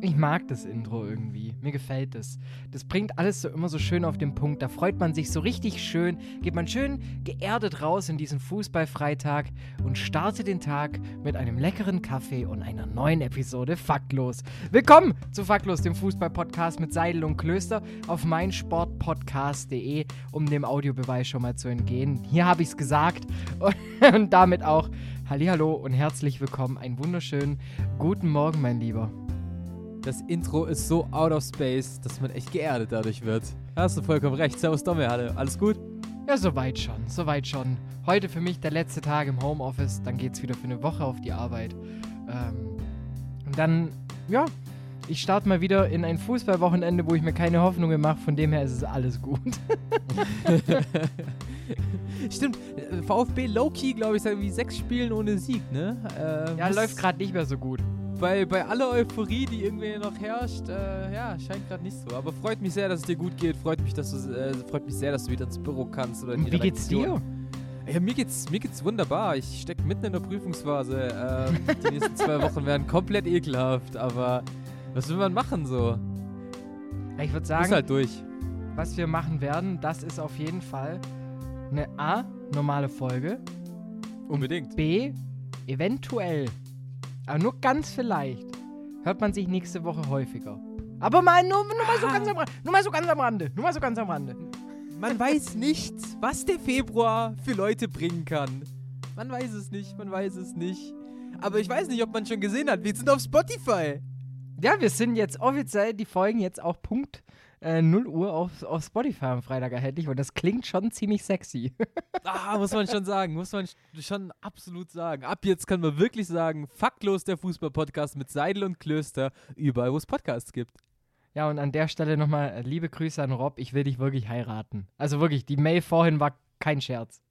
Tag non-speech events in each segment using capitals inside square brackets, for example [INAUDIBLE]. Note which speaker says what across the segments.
Speaker 1: Ich mag das Intro irgendwie. Mir gefällt es. Das bringt alles so immer so schön auf den Punkt. Da freut man sich so richtig schön, geht man schön geerdet raus in diesen Fußballfreitag und startet den Tag mit einem leckeren Kaffee und einer neuen Episode Faktlos. Willkommen zu Faktlos, dem Fußballpodcast mit Seidel und Klöster auf meinsportpodcast.de, um dem Audiobeweis schon mal zu entgehen. Hier habe ich es gesagt und, [LAUGHS] und damit auch Hallo und herzlich willkommen. Einen wunderschönen guten Morgen, mein Lieber.
Speaker 2: Das Intro ist so out of space, dass man echt geerdet dadurch wird. Hast du vollkommen recht. Servus Domme, Halle. Alles gut?
Speaker 1: Ja, soweit schon, soweit schon. Heute für mich der letzte Tag im Homeoffice, dann geht's wieder für eine Woche auf die Arbeit. Ähm, und dann, ja, ich starte mal wieder in ein Fußballwochenende, wo ich mir keine Hoffnungen mache. Von dem her ist es alles gut. [LAUGHS]
Speaker 2: Stimmt, VfB Low-Key, glaube ich, seit irgendwie sechs Spielen ohne Sieg, ne?
Speaker 1: Äh, ja, läuft gerade nicht mehr so gut
Speaker 2: bei, bei aller Euphorie, die irgendwie noch herrscht, äh, ja, scheint gerade nicht so. Aber freut mich sehr, dass es dir gut geht. Freut mich, dass du, äh, freut mich sehr, dass du wieder ins Büro kannst. Oder
Speaker 1: Wie geht's dir?
Speaker 2: Ja, mir geht's, mir geht's wunderbar. Ich stecke mitten in der Prüfungsphase. Ähm, die nächsten zwei [LAUGHS] Wochen werden komplett ekelhaft, aber was will man machen so?
Speaker 1: Ich würde sagen,
Speaker 2: halt durch.
Speaker 1: was wir machen werden, das ist auf jeden Fall eine A, normale Folge.
Speaker 2: Unbedingt.
Speaker 1: B, eventuell aber nur ganz vielleicht hört man sich nächste Woche häufiger. Aber mal nur, nur, mal, so ah. ganz am, nur mal so ganz am Rande. Nur mal so ganz am Rande.
Speaker 2: Man weiß nicht, was der Februar für Leute bringen kann. Man weiß es nicht, man weiß es nicht. Aber ich weiß nicht, ob man schon gesehen hat. Wir sind auf Spotify.
Speaker 1: Ja, wir sind jetzt offiziell, die Folgen jetzt auch Punkt äh, 0 Uhr auf, auf Spotify am Freitag erhältlich und das klingt schon ziemlich sexy. [LAUGHS]
Speaker 2: ah, muss man schon sagen, muss man schon absolut sagen. Ab jetzt können wir wirklich sagen, faktlos der Fußball-Podcast mit Seidel und Klöster, überall, wo es Podcasts gibt.
Speaker 1: Ja, und an der Stelle nochmal äh, liebe Grüße an Rob, ich will dich wirklich heiraten. Also wirklich, die Mail vorhin war kein Scherz.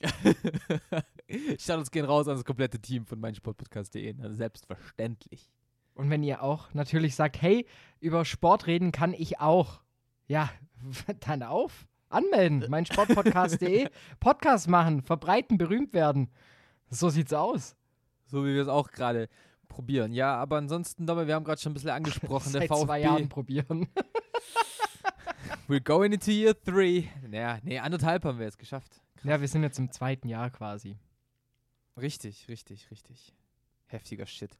Speaker 1: [LAUGHS]
Speaker 2: uns gehen raus an das komplette Team von meinsportpodcast.de. Selbstverständlich.
Speaker 1: Und wenn ihr auch natürlich sagt, hey, über Sport reden kann ich auch. Ja, [LAUGHS] dann auf. Anmelden, [LAUGHS] mein Sportpodcast.de. Podcast machen, verbreiten, berühmt werden. So sieht's aus.
Speaker 2: So wie wir es auch gerade probieren. Ja, aber ansonsten, wir haben gerade schon ein bisschen angesprochen, der [LAUGHS] VfB.
Speaker 1: zwei Jahren probieren.
Speaker 2: We're going into year three. Naja, nee, anderthalb haben wir jetzt geschafft.
Speaker 1: Krass. Ja, wir sind jetzt im zweiten Jahr quasi.
Speaker 2: Richtig, richtig, richtig. Heftiger Shit.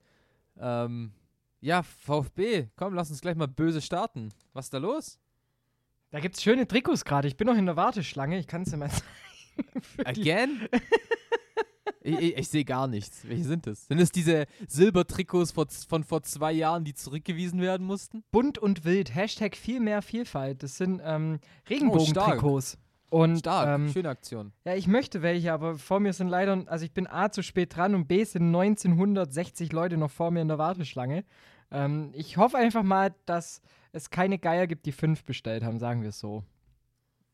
Speaker 2: Ähm, ja, VfB, komm, lass uns gleich mal böse starten. Was ist da los?
Speaker 1: Da gibt's schöne Trikots gerade. Ich bin noch in der Warteschlange. Ich kann es dir mal [LAUGHS]
Speaker 2: zeigen. Again? [LAUGHS] ich, ich, ich sehe gar nichts. Welche sind das? Sind es diese Silbertrikots von, von vor zwei Jahren, die zurückgewiesen werden mussten?
Speaker 1: Bunt und wild. Hashtag viel mehr Vielfalt. Das sind ähm, Regenbogentrikots. Oh, und,
Speaker 2: Stark, ähm, schöne Aktion.
Speaker 1: Ja, ich möchte welche, aber vor mir sind leider, also ich bin A zu spät dran und B sind 1960 Leute noch vor mir in der Warteschlange. Ähm, ich hoffe einfach mal, dass es keine Geier gibt, die fünf bestellt haben, sagen wir es so.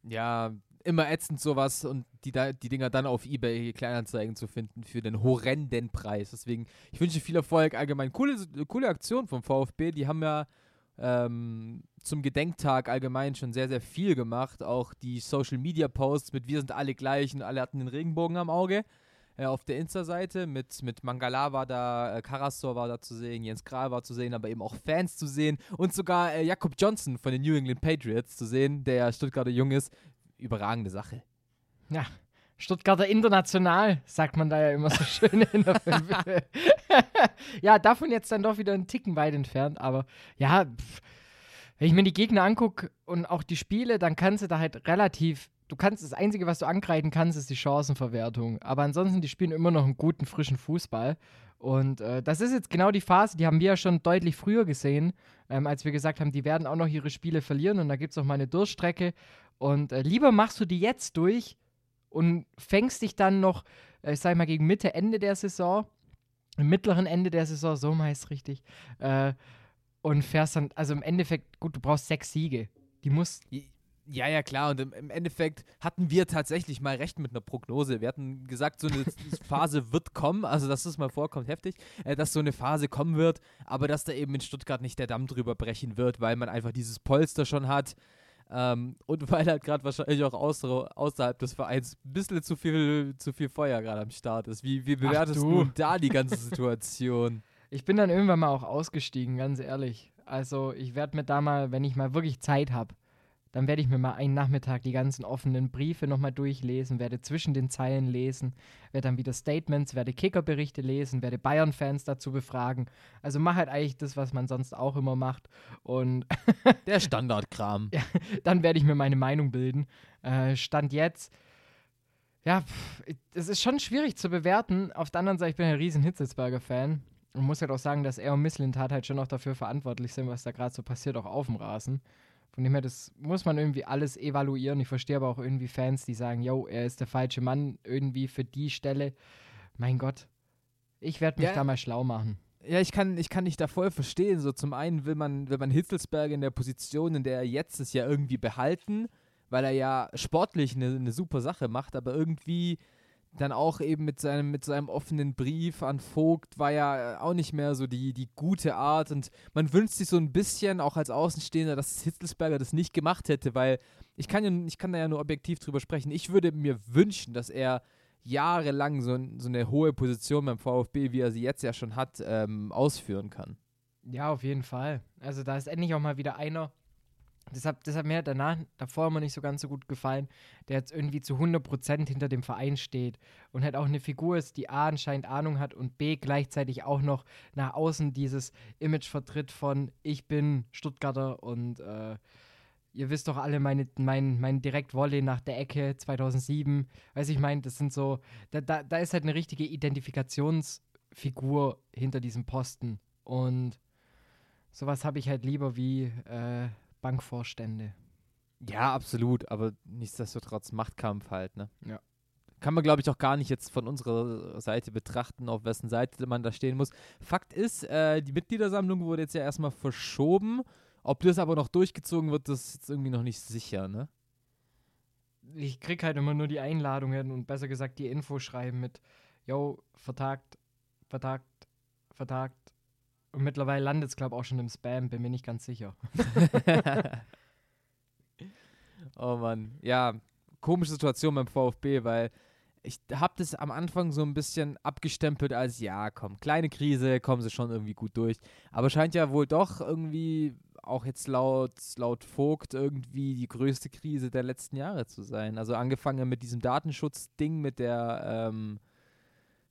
Speaker 2: Ja, immer ätzend sowas und die, die Dinger dann auf Ebay Kleinanzeigen zu finden für den horrenden Preis. Deswegen, ich wünsche viel Erfolg. Allgemein coole, coole Aktion vom VfB. Die haben ja ähm, zum Gedenktag allgemein schon sehr, sehr viel gemacht. Auch die Social Media Posts mit Wir sind alle gleich und alle hatten den Regenbogen am Auge. Äh, auf der Insta-Seite mit, mit Mangala war da, äh, Karasor war da zu sehen, Jens Kral war zu sehen, aber eben auch Fans zu sehen und sogar äh, Jakob Johnson von den New England Patriots zu sehen, der ja Stuttgarter Jung ist. Überragende Sache.
Speaker 1: Ja, Stuttgarter International, sagt man da ja immer so schön in der [LAUGHS] [LAUGHS] Ja, davon jetzt dann doch wieder einen Ticken weit entfernt, aber ja, pff, wenn ich mir die Gegner angucke und auch die Spiele, dann kannst du da halt relativ du kannst, das Einzige, was du angreifen kannst, ist die Chancenverwertung. Aber ansonsten, die spielen immer noch einen guten, frischen Fußball. Und äh, das ist jetzt genau die Phase, die haben wir ja schon deutlich früher gesehen, ähm, als wir gesagt haben, die werden auch noch ihre Spiele verlieren und da gibt es auch mal eine Durchstrecke. Und äh, lieber machst du die jetzt durch und fängst dich dann noch, äh, ich sag mal, gegen Mitte, Ende der Saison, im mittleren Ende der Saison, so es richtig, äh, und fährst dann, also im Endeffekt, gut, du brauchst sechs Siege. Die musst.
Speaker 2: Ja, ja, klar. Und im, im, Endeffekt hatten wir tatsächlich mal recht mit einer Prognose. Wir hatten gesagt, so eine [LAUGHS] Phase wird kommen, also dass es mal vorkommt, heftig, äh, dass so eine Phase kommen wird, aber dass da eben in Stuttgart nicht der Damm drüber brechen wird, weil man einfach dieses Polster schon hat. Ähm, und [LAUGHS] weil halt gerade wahrscheinlich auch außer, außerhalb des Vereins ein bisschen zu viel, zu viel Feuer gerade am Start ist. Wie, wie bewertest du. du da die ganze Situation? [LAUGHS]
Speaker 1: Ich bin dann irgendwann mal auch ausgestiegen, ganz ehrlich. Also ich werde mir da mal, wenn ich mal wirklich Zeit habe, dann werde ich mir mal einen Nachmittag die ganzen offenen Briefe nochmal durchlesen, werde zwischen den Zeilen lesen, werde dann wieder Statements, werde Kickerberichte lesen, werde Bayern-Fans dazu befragen. Also mach halt eigentlich das, was man sonst auch immer macht. Und [LAUGHS]
Speaker 2: der Standardkram.
Speaker 1: ja, dann werde ich mir meine Meinung bilden. Äh, Stand jetzt. Ja, es ist schon schwierig zu bewerten. Auf der anderen Seite, ich bin ein riesen Hitzelsberger-Fan. Und muss halt auch sagen, dass er und Misslintat halt schon auch dafür verantwortlich sind, was da gerade so passiert, auch auf dem Rasen. Von dem her, das muss man irgendwie alles evaluieren. Ich verstehe aber auch irgendwie Fans, die sagen, yo, er ist der falsche Mann irgendwie für die Stelle. Mein Gott, ich werde mich ja. da mal schlau machen.
Speaker 2: Ja, ich kann, ich kann dich da voll verstehen. So zum einen will man, will man Hitzelsberg in der Position, in der er jetzt ist, ja irgendwie behalten, weil er ja sportlich eine, eine super Sache macht, aber irgendwie dann auch eben mit seinem, mit seinem offenen Brief an Vogt war ja auch nicht mehr so die, die gute Art und man wünscht sich so ein bisschen, auch als Außenstehender, dass Hitzelsberger das nicht gemacht hätte, weil ich kann, ja, ich kann da ja nur objektiv drüber sprechen. Ich würde mir wünschen, dass er jahrelang so, so eine hohe Position beim VfB, wie er sie jetzt ja schon hat, ähm, ausführen kann.
Speaker 1: Ja, auf jeden Fall. Also da ist endlich auch mal wieder einer, das hat, das hat mir danach, davor immer nicht so ganz so gut gefallen, der jetzt irgendwie zu 100% hinter dem Verein steht und halt auch eine Figur ist, die A anscheinend Ahnung hat und B gleichzeitig auch noch nach außen dieses Image vertritt von ich bin Stuttgarter und äh, ihr wisst doch alle meine, mein, mein Direktvolley nach der Ecke 2007. Weiß ich meine, das sind so, da, da, da ist halt eine richtige Identifikationsfigur hinter diesem Posten und sowas habe ich halt lieber wie äh, Bankvorstände.
Speaker 2: Ja, absolut, aber nichtsdestotrotz Machtkampf halt, ne?
Speaker 1: Ja.
Speaker 2: Kann man, glaube ich, auch gar nicht jetzt von unserer Seite betrachten, auf wessen Seite man da stehen muss. Fakt ist, äh, die Mitgliedersammlung wurde jetzt ja erstmal verschoben. Ob das aber noch durchgezogen wird, das ist jetzt irgendwie noch nicht sicher, ne?
Speaker 1: Ich krieg halt immer nur die Einladungen und besser gesagt die Infoschreiben mit, yo, vertagt, vertagt, vertagt, und mittlerweile landet es, glaube ich, auch schon im Spam, bin mir nicht ganz sicher. [LAUGHS]
Speaker 2: oh Mann. Ja, komische Situation beim VfB, weil ich habe das am Anfang so ein bisschen abgestempelt als, ja, komm, kleine Krise, kommen sie schon irgendwie gut durch. Aber scheint ja wohl doch irgendwie, auch jetzt laut, laut Vogt, irgendwie die größte Krise der letzten Jahre zu sein. Also angefangen mit diesem Datenschutzding, mit der, ähm,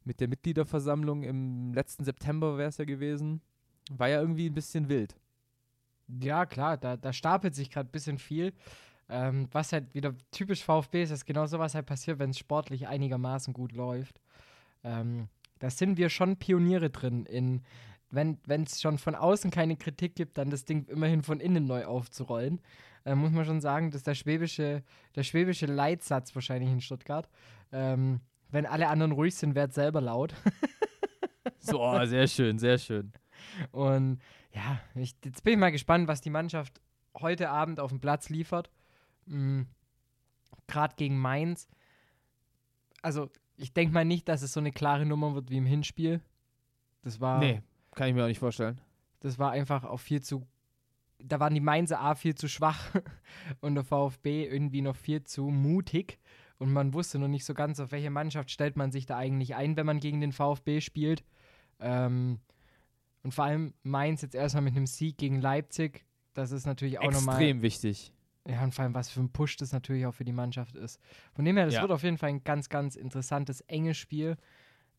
Speaker 2: mit der Mitgliederversammlung im letzten September wäre es ja gewesen. War ja irgendwie ein bisschen wild.
Speaker 1: Ja, klar, da, da stapelt sich gerade ein bisschen viel. Ähm, was halt wieder typisch VfB ist, ist genau sowas halt passiert, wenn es sportlich einigermaßen gut läuft. Ähm, da sind wir schon Pioniere drin, in wenn es schon von außen keine Kritik gibt, dann das Ding immerhin von innen neu aufzurollen. Äh, muss man schon sagen, das ist der schwäbische, der schwäbische Leitsatz wahrscheinlich in Stuttgart. Ähm, wenn alle anderen ruhig sind, wird selber laut. [LAUGHS]
Speaker 2: so, oh, sehr schön, sehr schön.
Speaker 1: Und ja, ich, jetzt bin ich mal gespannt, was die Mannschaft heute Abend auf dem Platz liefert. Mhm. Gerade gegen Mainz. Also, ich denke mal nicht, dass es so eine klare Nummer wird wie im Hinspiel. Das war.
Speaker 2: Nee, kann ich mir auch nicht vorstellen.
Speaker 1: Das war einfach auch viel zu. Da waren die Mainzer A viel zu schwach [LAUGHS] und der VfB irgendwie noch viel zu mutig. Und man wusste noch nicht so ganz, auf welche Mannschaft stellt man sich da eigentlich ein, wenn man gegen den VfB spielt. Ähm, und vor allem Mainz jetzt erstmal mit einem Sieg gegen Leipzig, das ist natürlich auch nochmal.
Speaker 2: Extrem wichtig.
Speaker 1: Ja, und vor allem, was für ein Push das natürlich auch für die Mannschaft ist. Von dem her, das
Speaker 2: ja.
Speaker 1: wird auf jeden Fall ein ganz, ganz interessantes, enges Spiel.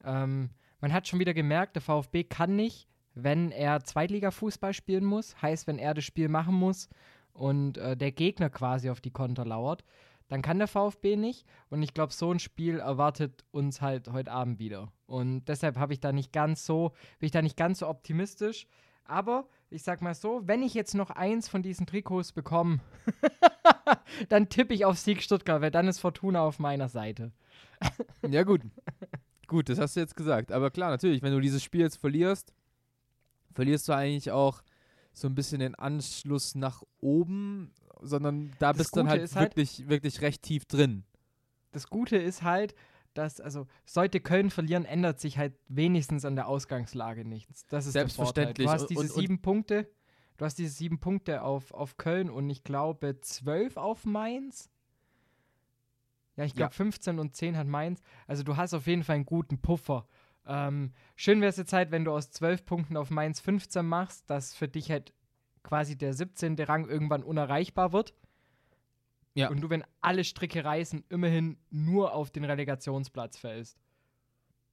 Speaker 1: Ähm, man hat schon wieder gemerkt, der VfB kann nicht, wenn er Zweitliga-Fußball spielen muss, heißt, wenn er das Spiel machen muss und äh, der Gegner quasi auf die Konter lauert, dann kann der VfB nicht. Und ich glaube, so ein Spiel erwartet uns halt heute Abend wieder. Und deshalb habe ich da nicht ganz so, bin ich da nicht ganz so optimistisch. Aber ich sag mal so, wenn ich jetzt noch eins von diesen Trikots bekomme, [LAUGHS] dann tippe ich auf Sieg Stuttgart, weil dann ist Fortuna auf meiner Seite.
Speaker 2: ja, gut. gut, das hast du jetzt gesagt. Aber klar, natürlich, wenn du dieses Spiel jetzt verlierst, verlierst du eigentlich auch so ein bisschen den Anschluss nach oben, sondern da
Speaker 1: Das
Speaker 2: bist du dann halt
Speaker 1: halt-
Speaker 2: wirklich, wirklich recht tief drin.
Speaker 1: Das Gute ist halt, dass, also, sollte Köln verlieren, ändert sich halt wenigstens an der Ausgangslage nichts. Das ist
Speaker 2: Selbstverständlich.
Speaker 1: Der Vorteil. Du hast diese
Speaker 2: und- und-
Speaker 1: sieben Punkte, du hast diese sieben Punkte auf, auf Köln und ich glaube zwölf auf Mainz. Ja, ich glaube
Speaker 2: Ja.
Speaker 1: 15 und 10 hat Mainz. Also du hast auf jeden Fall einen guten Puffer. Ähm, schön wäre es jetzt halt, wenn du aus 12 Punkten auf Mainz 15 machst, dass für dich halt quasi der 17. Rang irgendwann unerreichbar wird.
Speaker 2: Ja.
Speaker 1: Und du, wenn alle Stricke reißen, immerhin nur auf den Relegationsplatz fällst.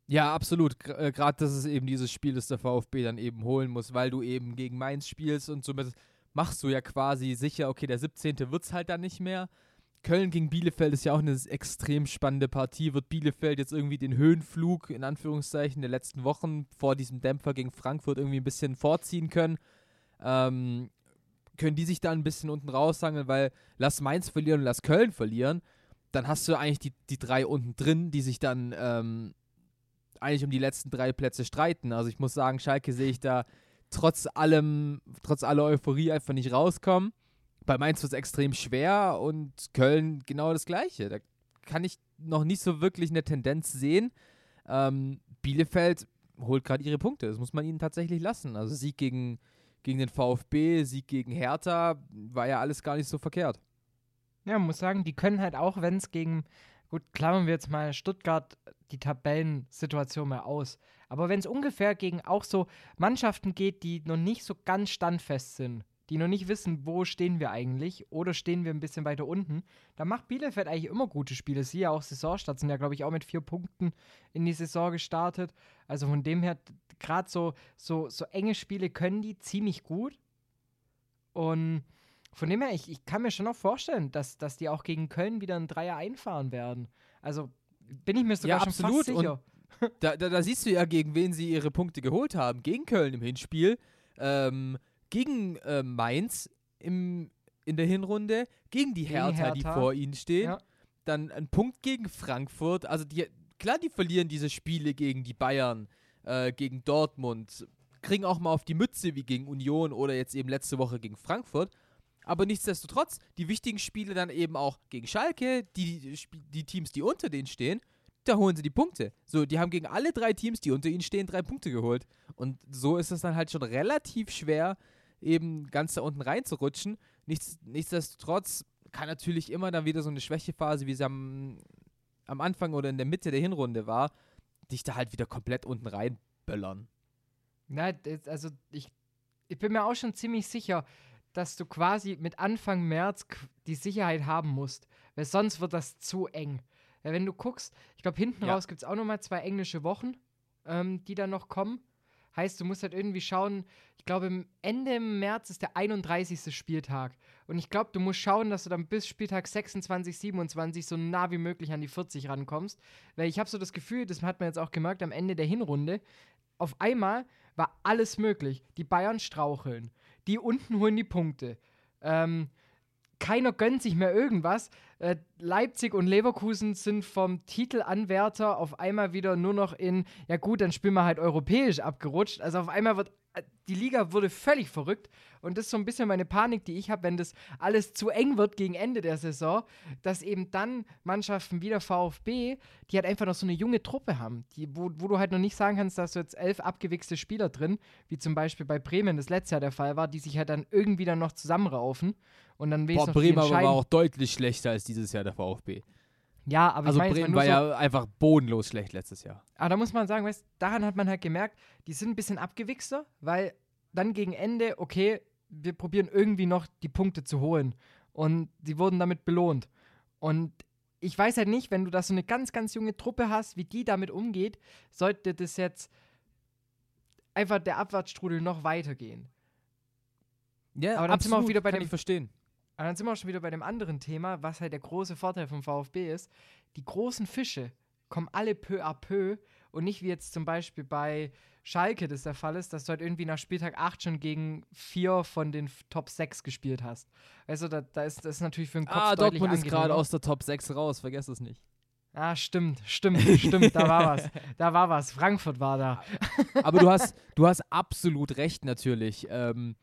Speaker 2: Ja, absolut. Gerade das ist eben dieses Spiel, das der VfB dann eben holen muss, weil du eben gegen Mainz spielst und somit machst du ja quasi sicher, okay, der 17. wird es halt dann nicht mehr. Köln gegen Bielefeld ist ja auch eine extrem spannende Partie. Wird Bielefeld jetzt irgendwie den Höhenflug in Anführungszeichen der letzten Wochen vor diesem Dämpfer gegen Frankfurt irgendwie ein bisschen vorziehen können? Ähm, können die sich da ein bisschen unten raussangeln, weil lass Mainz verlieren und lass Köln verlieren, dann hast du eigentlich die, die drei unten drin, die sich dann ähm, eigentlich um die letzten drei Plätze streiten. Also ich muss sagen, Schalke sehe ich da trotz allem, trotz aller Euphorie einfach nicht rauskommen. Bei Mainz wird es extrem schwer und Köln genau das Gleiche. Da kann ich noch nicht so wirklich eine Tendenz sehen. Ähm, Bielefeld holt gerade ihre Punkte. Das muss man ihnen tatsächlich lassen. Also Sieg gegen, gegen den VfB, Sieg gegen Hertha, war ja alles gar nicht so verkehrt.
Speaker 1: Ja, muss sagen, die können halt auch, wenn es gegen, gut, klammern wir jetzt mal Stuttgart die Tabellensituation mal aus. Aber wenn es ungefähr gegen auch so Mannschaften geht, die noch nicht so ganz standfest sind, die noch nicht wissen, wo stehen wir eigentlich oder stehen wir ein bisschen weiter unten, dann macht Bielefeld eigentlich immer gute Spiele. Sie ja auch Saisonstart sind ja, glaube ich, auch mit vier Punkten in die Saison gestartet. Also von dem her, gerade so, so, so enge Spiele können die ziemlich gut. Und von dem her, ich, ich kann mir schon noch vorstellen, dass, dass die auch gegen Köln wieder einen Dreier einfahren werden. Also bin ich mir sogar
Speaker 2: Ja,
Speaker 1: schon
Speaker 2: absolut.
Speaker 1: fast sicher. [LAUGHS]
Speaker 2: Da, da, da siehst du ja, gegen wen sie ihre Punkte geholt haben. Gegen Köln im Hinspiel, ähm, gegen äh, Mainz im, in der Hinrunde, gegen die
Speaker 1: Gegen
Speaker 2: Hertha, die
Speaker 1: Hertha.
Speaker 2: vor ihnen stehen.
Speaker 1: Ja.
Speaker 2: Dann ein Punkt gegen Frankfurt. Also die, klar, die verlieren diese Spiele gegen die Bayern, äh, gegen Dortmund, kriegen auch mal auf die Mütze wie gegen Union oder jetzt eben letzte Woche gegen Frankfurt. Aber nichtsdestotrotz, die wichtigen Spiele dann eben auch gegen Schalke, die, die, Teams, die unter denen stehen, da holen sie die Punkte. So, die haben gegen alle drei Teams, die unter ihnen stehen, drei Punkte geholt. Und so ist es dann halt schon relativ schwer, eben ganz da unten reinzurutschen. Nichts, nichtsdestotrotz kann natürlich immer dann wieder so eine Schwächephase, wie sie am, am Anfang oder in der Mitte der Hinrunde war, dich da halt wieder komplett unten reinböllern.
Speaker 1: Na, also ich, ich bin mir auch schon ziemlich sicher, dass du quasi mit Anfang März die Sicherheit haben musst, weil sonst wird das zu eng. Wenn du guckst, ich glaube, hinten
Speaker 2: Ja.
Speaker 1: raus gibt es auch nochmal zwei englische Wochen, ähm, die dann noch kommen. Heißt, du musst halt irgendwie schauen, ich glaube, Ende März ist der 31. Spieltag. Und ich glaube, du musst schauen, dass du dann bis Spieltag 26, 27 so nah wie möglich an die 40 rankommst. Weil ich habe so das Gefühl, das hat man jetzt auch gemerkt am Ende der Hinrunde, auf einmal war alles möglich. Die Bayern straucheln. Die unten holen die Punkte. Ähm, keiner gönnt sich mehr irgendwas. Äh, Leipzig und Leverkusen sind vom Titelanwärter auf einmal wieder nur noch in, ja gut, dann spielen wir halt europäisch abgerutscht. Also auf einmal wird, die Liga wurde völlig verrückt. Und das ist so ein bisschen meine Panik, die ich habe, wenn das alles zu eng wird gegen Ende der Saison, dass eben dann Mannschaften wie der VfB, die halt einfach noch so eine junge Truppe haben, die, wo, wo du halt noch nicht sagen kannst, dass du jetzt elf abgewichste Spieler drin, wie zum Beispiel bei Bremen das letztes Jahr der Fall war, die sich halt dann irgendwie dann noch zusammenraufen und dann
Speaker 2: Boah, aber war auch deutlich schlechter als dieses Jahr der VfB.
Speaker 1: Ja, aber
Speaker 2: Also
Speaker 1: ich meine,
Speaker 2: Bremen war
Speaker 1: so,
Speaker 2: ja einfach bodenlos schlecht letztes Jahr.
Speaker 1: aber da muss man sagen, weißt, daran hat man halt gemerkt, die sind ein bisschen abgewichster, weil dann gegen Ende, okay, wir probieren irgendwie noch die Punkte zu holen. Und die wurden damit belohnt. Und ich weiß halt nicht, wenn du da so eine ganz, ganz junge Truppe hast, wie die damit umgeht, sollte das jetzt einfach der Abwärtsstrudel noch weitergehen.
Speaker 2: Ja,
Speaker 1: Aber dann sind wir auch wieder bei
Speaker 2: kann
Speaker 1: dem-
Speaker 2: ich verstehen.
Speaker 1: Aber dann sind wir auch schon wieder bei dem anderen Thema, was halt der große Vorteil vom VfB ist. Die großen Fische kommen alle peu à peu und nicht wie jetzt zum Beispiel bei Schalke das der Fall ist, dass du halt irgendwie nach Spieltag 8 schon gegen vier von den Top 6 gespielt hast. Also da, da ist das ist natürlich für den Kopf
Speaker 2: Ah,
Speaker 1: deutlich
Speaker 2: Dortmund ist gerade
Speaker 1: angenehmer.
Speaker 2: aus der Top 6 raus, vergesst es nicht.
Speaker 1: Ah, stimmt, stimmt, stimmt, da war was. [LAUGHS] Da war was. Frankfurt war da.
Speaker 2: Aber du hast, du hast absolut recht natürlich. Ähm,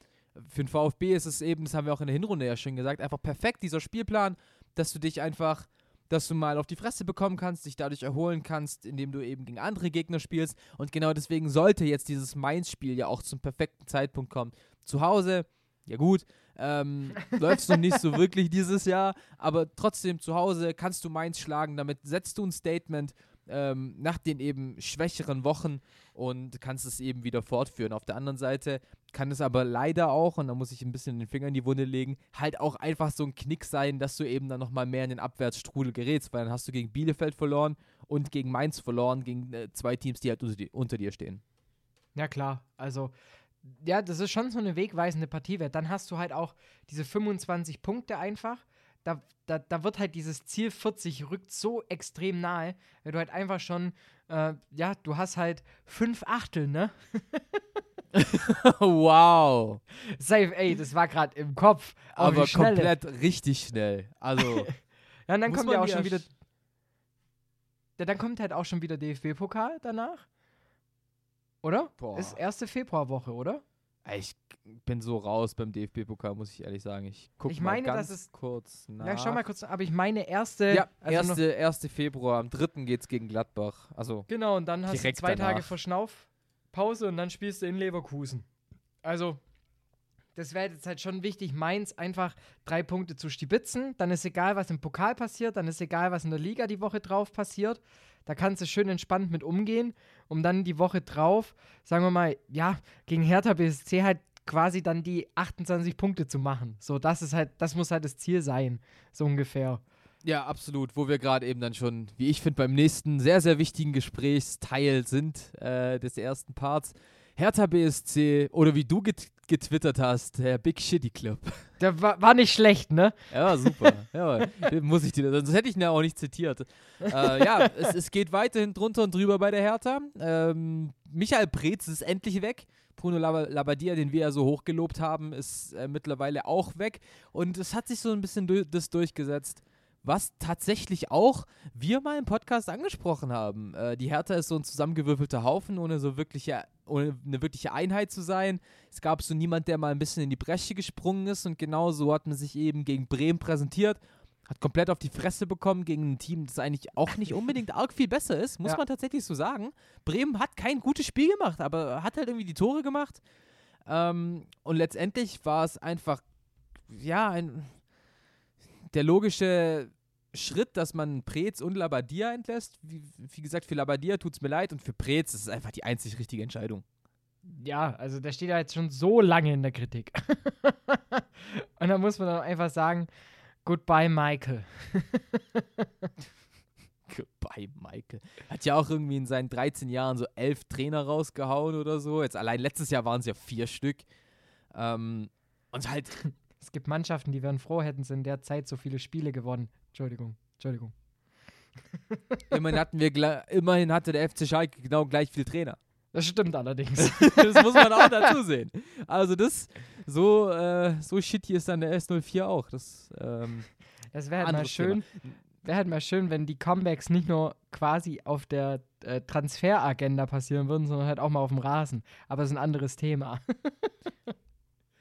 Speaker 2: für den VfB ist es eben, das haben wir auch in der Hinrunde ja schon gesagt, einfach perfekt, dieser Spielplan, dass du dich einfach, dass du mal auf die Fresse bekommen kannst, dich dadurch erholen kannst, indem du eben gegen andere Gegner spielst. Und genau deswegen sollte jetzt dieses Mainz-Spiel ja auch zum perfekten Zeitpunkt kommen. Zu Hause, ja gut, ähm, [LAUGHS] es noch nicht so wirklich dieses Jahr, aber trotzdem zu Hause kannst du Mainz schlagen, damit setzt du ein Statement ähm, nach den eben schwächeren Wochen und kannst es eben wieder fortführen. Auf der anderen Seite kann es aber leider auch, und da muss ich ein bisschen den Finger in die Wunde legen, halt auch einfach so ein Knick sein, dass du eben dann nochmal mehr in den Abwärtsstrudel gerätst, weil dann hast du gegen Bielefeld verloren und gegen Mainz verloren, gegen äh, zwei Teams, die halt unter, die, unter dir stehen.
Speaker 1: Ja, klar. Also, ja, das ist schon so eine wegweisende Partie. Weil dann hast du halt auch diese 25 Punkte einfach. Da, da, da wird halt dieses Ziel 40 rückt so extrem nahe, weil du halt einfach schon, äh, ja, du hast halt fünf Achtel, ne? [LAUGHS]
Speaker 2: wow.
Speaker 1: Safe, ey, das war gerade im Kopf. Oh,
Speaker 2: Aber komplett richtig schnell. Also, [LAUGHS]
Speaker 1: Ja, und dann kommt ja auch schon wieder. Ja, dann kommt halt auch schon wieder DFB-Pokal danach. Oder?
Speaker 2: Boah.
Speaker 1: Ist erste Februarwoche, oder?
Speaker 2: Ich bin so raus beim DFB-Pokal, muss ich ehrlich sagen. Ich gucke
Speaker 1: Ich
Speaker 2: mal
Speaker 1: meine,
Speaker 2: ganz
Speaker 1: dass es-
Speaker 2: kurz nach.
Speaker 1: Ja, schau mal kurz, aber ich meine erste.
Speaker 2: Ja,
Speaker 1: also
Speaker 2: 1. 1. Februar, am 3. geht's gegen Gladbach. Also,
Speaker 1: Genau, und dann hast du zwei Tage
Speaker 2: danach.
Speaker 1: Verschnaufpause und dann spielst du in Leverkusen. Also, das wäre jetzt halt schon wichtig, Mainz einfach drei Punkte zu stibitzen. Dann ist egal, was im Pokal passiert, dann ist egal, was in der Liga die Woche drauf passiert. Da kannst du schön entspannt mit umgehen, um dann die Woche drauf, sagen wir mal, ja, gegen Hertha BSC halt quasi dann die 28 Punkte zu machen. So, das ist halt, das muss halt das Ziel sein, so ungefähr.
Speaker 2: ja, absolut. Wo wir gerade eben dann schon, wie ich finde, beim nächsten sehr, sehr wichtigen Gesprächsteil sind äh, des ersten Parts. Hertha BSC oder wie du get getwittert hast, der Big Shitty Club. [LAUGHS]
Speaker 1: Der war, war nicht schlecht, ne?
Speaker 2: Ja, war super. ja, muss ich dir, sonst hätte ich ihn ja auch nicht zitiert. Äh, ja, [LAUGHS] es, es geht weiterhin drunter und drüber bei der Hertha. Ähm, Michael Preetz ist endlich weg. Bruno Lab Labbadia, den wir ja so hochgelobt haben, ist äh, mittlerweile auch weg. Und es hat sich so ein bisschen du das durchgesetzt, was tatsächlich auch wir mal im Podcast angesprochen haben. Äh, die Hertha ist so ein zusammengewürfelter Haufen, ohne so wirkliche, ohne eine wirkliche Einheit zu sein. Es gab so niemand, der mal ein bisschen in die Bresche gesprungen ist und genau so hat man sich eben gegen Bremen präsentiert. Hat komplett auf die Fresse bekommen gegen ein Team, das eigentlich auch nicht unbedingt arg viel besser ist, muss
Speaker 1: Ja.
Speaker 2: man tatsächlich so sagen. Bremen hat kein gutes Spiel gemacht, aber hat halt irgendwie die Tore gemacht. Ähm, und letztendlich war es einfach, ja, ein, der logische Schritt, dass man Preetz und Labadia entlässt. Wie, wie gesagt, für Labadia tut es mir leid und für Preetz ist es einfach die einzig richtige Entscheidung.
Speaker 1: Ja, also der steht ja jetzt schon so lange in der Kritik. [LAUGHS] Und da muss man dann einfach sagen, goodbye Michael. [LAUGHS]
Speaker 2: Goodbye, Michael. Hat ja auch irgendwie in seinen 13 Jahren so elf Trainer rausgehauen oder so. Jetzt allein letztes Jahr waren es ja vier Stück. Ähm, und halt, [LAUGHS]
Speaker 1: Es gibt Mannschaften, die wären froh, hätten sie in der Zeit so viele Spiele gewonnen. Entschuldigung, Entschuldigung. [LAUGHS]
Speaker 2: immerhin hatten wir, immerhin hatte der FC Schalke genau gleich viel Trainer.
Speaker 1: Das stimmt allerdings. [LAUGHS]
Speaker 2: das muss man auch dazu sehen. Also das, so, äh, so shitty ist dann der S04 auch. Das, ähm,
Speaker 1: Es wäre halt mal schön, wäre halt mal schön, wenn die Comebacks nicht nur quasi auf der äh, Transferagenda passieren würden, sondern halt auch mal auf dem Rasen. Aber das ist ein anderes Thema. [LAUGHS]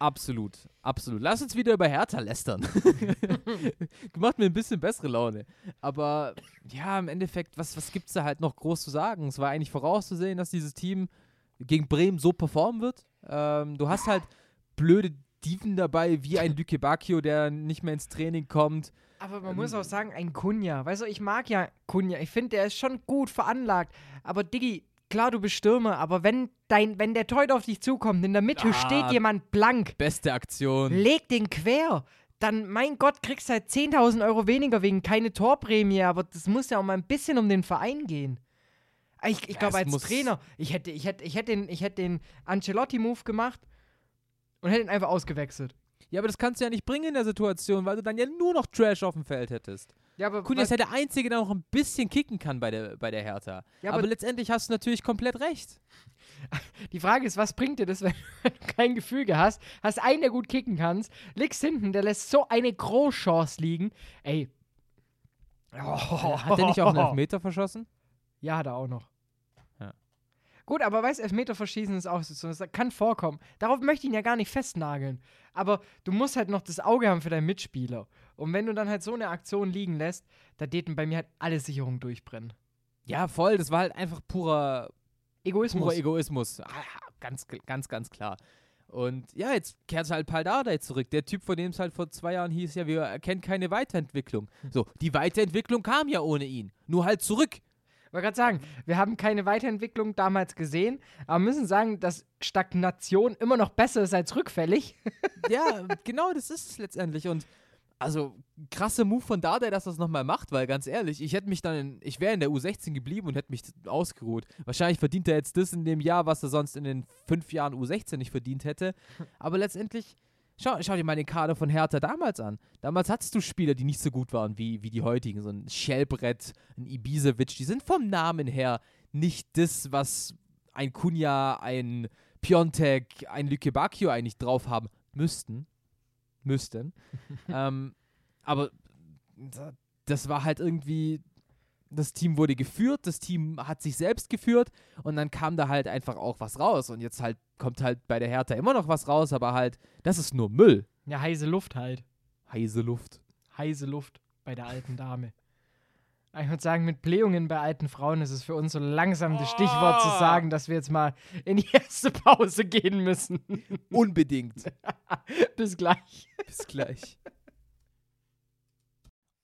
Speaker 2: Absolut, absolut. Lass uns wieder über Hertha lästern. [LAUGHS] Macht mir ein bisschen bessere Laune. Aber ja, im Endeffekt, was, was gibt es da halt noch groß zu sagen? Es war eigentlich vorauszusehen, dass dieses Team gegen Bremen so performen wird. Ähm, du hast halt blöde Dieven dabei, wie ein [LAUGHS] Lüke Bacchio, der nicht mehr ins Training kommt.
Speaker 1: Aber man muss auch sagen, ein Kunja. Weißt du, ich mag ja Kunja. Ich finde, der ist schon gut veranlagt. Aber Diggi, klar, du bist Stürmer, aber wenn, dein, wenn der Teut auf dich zukommt, in der Mitte
Speaker 2: Ah.
Speaker 1: steht jemand blank,
Speaker 2: Beste Aktion.
Speaker 1: leg den quer. Dann, mein Gott, kriegst halt 10.000 Euro weniger wegen keine Torprämie, aber das muss ja auch mal ein bisschen um den Verein gehen. Ich, ich
Speaker 2: Ja,
Speaker 1: glaube, als Trainer, ich hätte, ich hätte, ich hätte den, ich hätte den Ancelotti-Move gemacht und hätte ihn einfach ausgewechselt.
Speaker 2: Ja, aber das kannst du ja nicht bringen in der Situation, weil du dann ja nur noch Trash auf dem Feld hättest.
Speaker 1: Ja, aber
Speaker 2: Kunja ist ja der Einzige, der noch ein bisschen kicken kann bei der, bei der Hertha.
Speaker 1: Ja,
Speaker 2: aber,
Speaker 1: aber-
Speaker 2: letztendlich hast du natürlich komplett recht. [LAUGHS]
Speaker 1: Die Frage ist, was bringt dir das, wenn du [LAUGHS] kein Gefüge hast? Hast einen, der gut kicken kannst, liegst hinten, der lässt so eine Großchance liegen. Ey.
Speaker 2: Hat er nicht auch einen Elfmeter verschossen?
Speaker 1: Ja, hat er auch noch. Gut, aber weiß, Elfmeterverschießen ist auch so. Das kann vorkommen. Darauf möchte ich ihn ja gar nicht festnageln. Aber du musst halt noch das Auge haben für deinen Mitspieler. Und wenn du dann halt so eine Aktion liegen lässt, da täten bei mir halt alle Sicherungen durchbrennen.
Speaker 2: Ja, voll. Das war halt einfach purer,
Speaker 1: Egoismus.
Speaker 2: purer Egoismus. Ah, ganz, ganz, ganz klar. Und ja, jetzt kehrt halt Paldadei zurück. Der Typ, von dem es halt vor zwei Jahren hieß, ja, wir erkennen keine Weiterentwicklung. So, die Weiterentwicklung kam ja ohne ihn. Nur halt zurück.
Speaker 1: Ich wollte gerade sagen, wir haben keine Weiterentwicklung damals gesehen, aber müssen sagen, dass Stagnation immer noch besser ist als rückfällig. [LAUGHS]
Speaker 2: ja, genau, das ist es letztendlich. Und also krasse Move von Dardai, dass er das nochmal macht, weil ganz ehrlich, ich hätte mich dann, in, ich wäre in der U16 geblieben und hätte mich ausgeruht. Wahrscheinlich verdient er jetzt das in dem Jahr, was er sonst in den fünf Jahren U16 nicht verdient hätte. [LAUGHS] Aber letztendlich, schau, schau dir mal den Kader von Hertha damals an. Damals hattest du Spieler, die nicht so gut waren wie, wie die heutigen. So ein Schellbrett, ein Ibisevic, die sind vom Namen her nicht das, was ein Kunja, ein Piontek, ein Lücke Bacchio eigentlich drauf haben müssten müssten. [LAUGHS] ähm, aber das war halt irgendwie, das Team wurde geführt, das Team hat sich selbst geführt und dann kam da halt einfach auch was raus. Und jetzt halt kommt halt bei der Hertha immer noch was raus, aber halt, das ist nur Müll.
Speaker 1: Ja, heiße Luft halt.
Speaker 2: Heiße Luft.
Speaker 1: Heiße Luft bei der alten Dame. Ich würde sagen, mit Blähungen bei alten Frauen ist es für uns so langsam das Stichwort zu sagen, dass wir jetzt mal in die erste Pause gehen müssen.
Speaker 2: Unbedingt. [LAUGHS]
Speaker 1: Bis gleich.
Speaker 2: Bis gleich.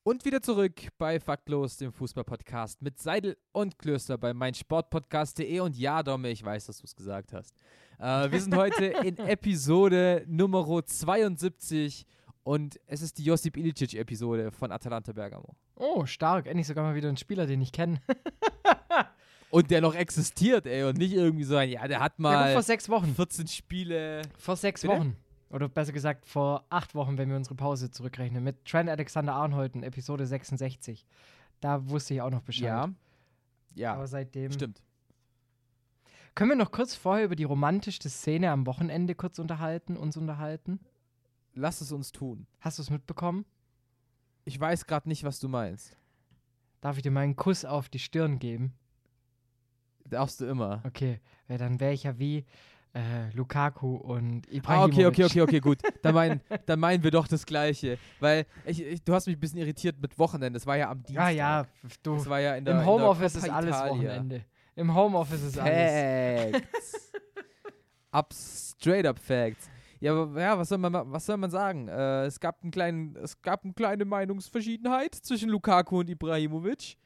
Speaker 2: Und wieder zurück bei Faktlos, dem Fußballpodcast mit Seidel und Klöster bei meinsportpodcast.de. Und ja, Domme, ich weiß, dass du es gesagt hast. Äh, wir sind heute [LAUGHS] in Episode Nummer 72 und es ist die Josip Ilicic-Episode von Atalanta Bergamo.
Speaker 1: Oh, stark. Endlich sogar mal wieder ein Spieler, den ich kenne. [LAUGHS]
Speaker 2: und der noch existiert, ey. Und nicht irgendwie so ein, ja, der hat mal
Speaker 1: ja, vor sechs Wochen.
Speaker 2: 14 Spiele.
Speaker 1: Vor sechs Bitte? Wochen. Oder besser gesagt, vor acht Wochen, wenn wir unsere Pause zurückrechnen. Mit Trent Alexander Arnold in Episode 66. Da wusste ich auch noch Bescheid.
Speaker 2: Ja. Ja.
Speaker 1: Aber seitdem.
Speaker 2: Stimmt.
Speaker 1: Können wir noch kurz vorher über die romantischste Szene am Wochenende kurz unterhalten, uns unterhalten?
Speaker 2: Lass es uns tun.
Speaker 1: Hast du es mitbekommen?
Speaker 2: Ich weiß gerade nicht, was du meinst.
Speaker 1: Darf ich dir mal einen Kuss auf die Stirn geben?
Speaker 2: Darfst du immer.
Speaker 1: Okay, ja, dann wäre ich ja wie äh, Lukaku und Ibrahimovic.
Speaker 2: Ah, okay, okay, okay, okay, gut. [LAUGHS] dann, mein, dann meinen wir doch das Gleiche. Weil ich, ich, du hast mich ein bisschen irritiert mit Wochenende. Das war ja am Dienstag.
Speaker 1: Ja, ja. Du,
Speaker 2: das war ja in der,
Speaker 1: Im Homeoffice ist alles Italia. Wochenende. Im Homeoffice ist alles.
Speaker 2: Facts. [LAUGHS] up, straight up Facts. Ja, aber ja, was soll man, was soll man sagen? Äh, es, gab einen kleinen, es gab eine kleine Meinungsverschiedenheit zwischen Lukaku und Ibrahimovic.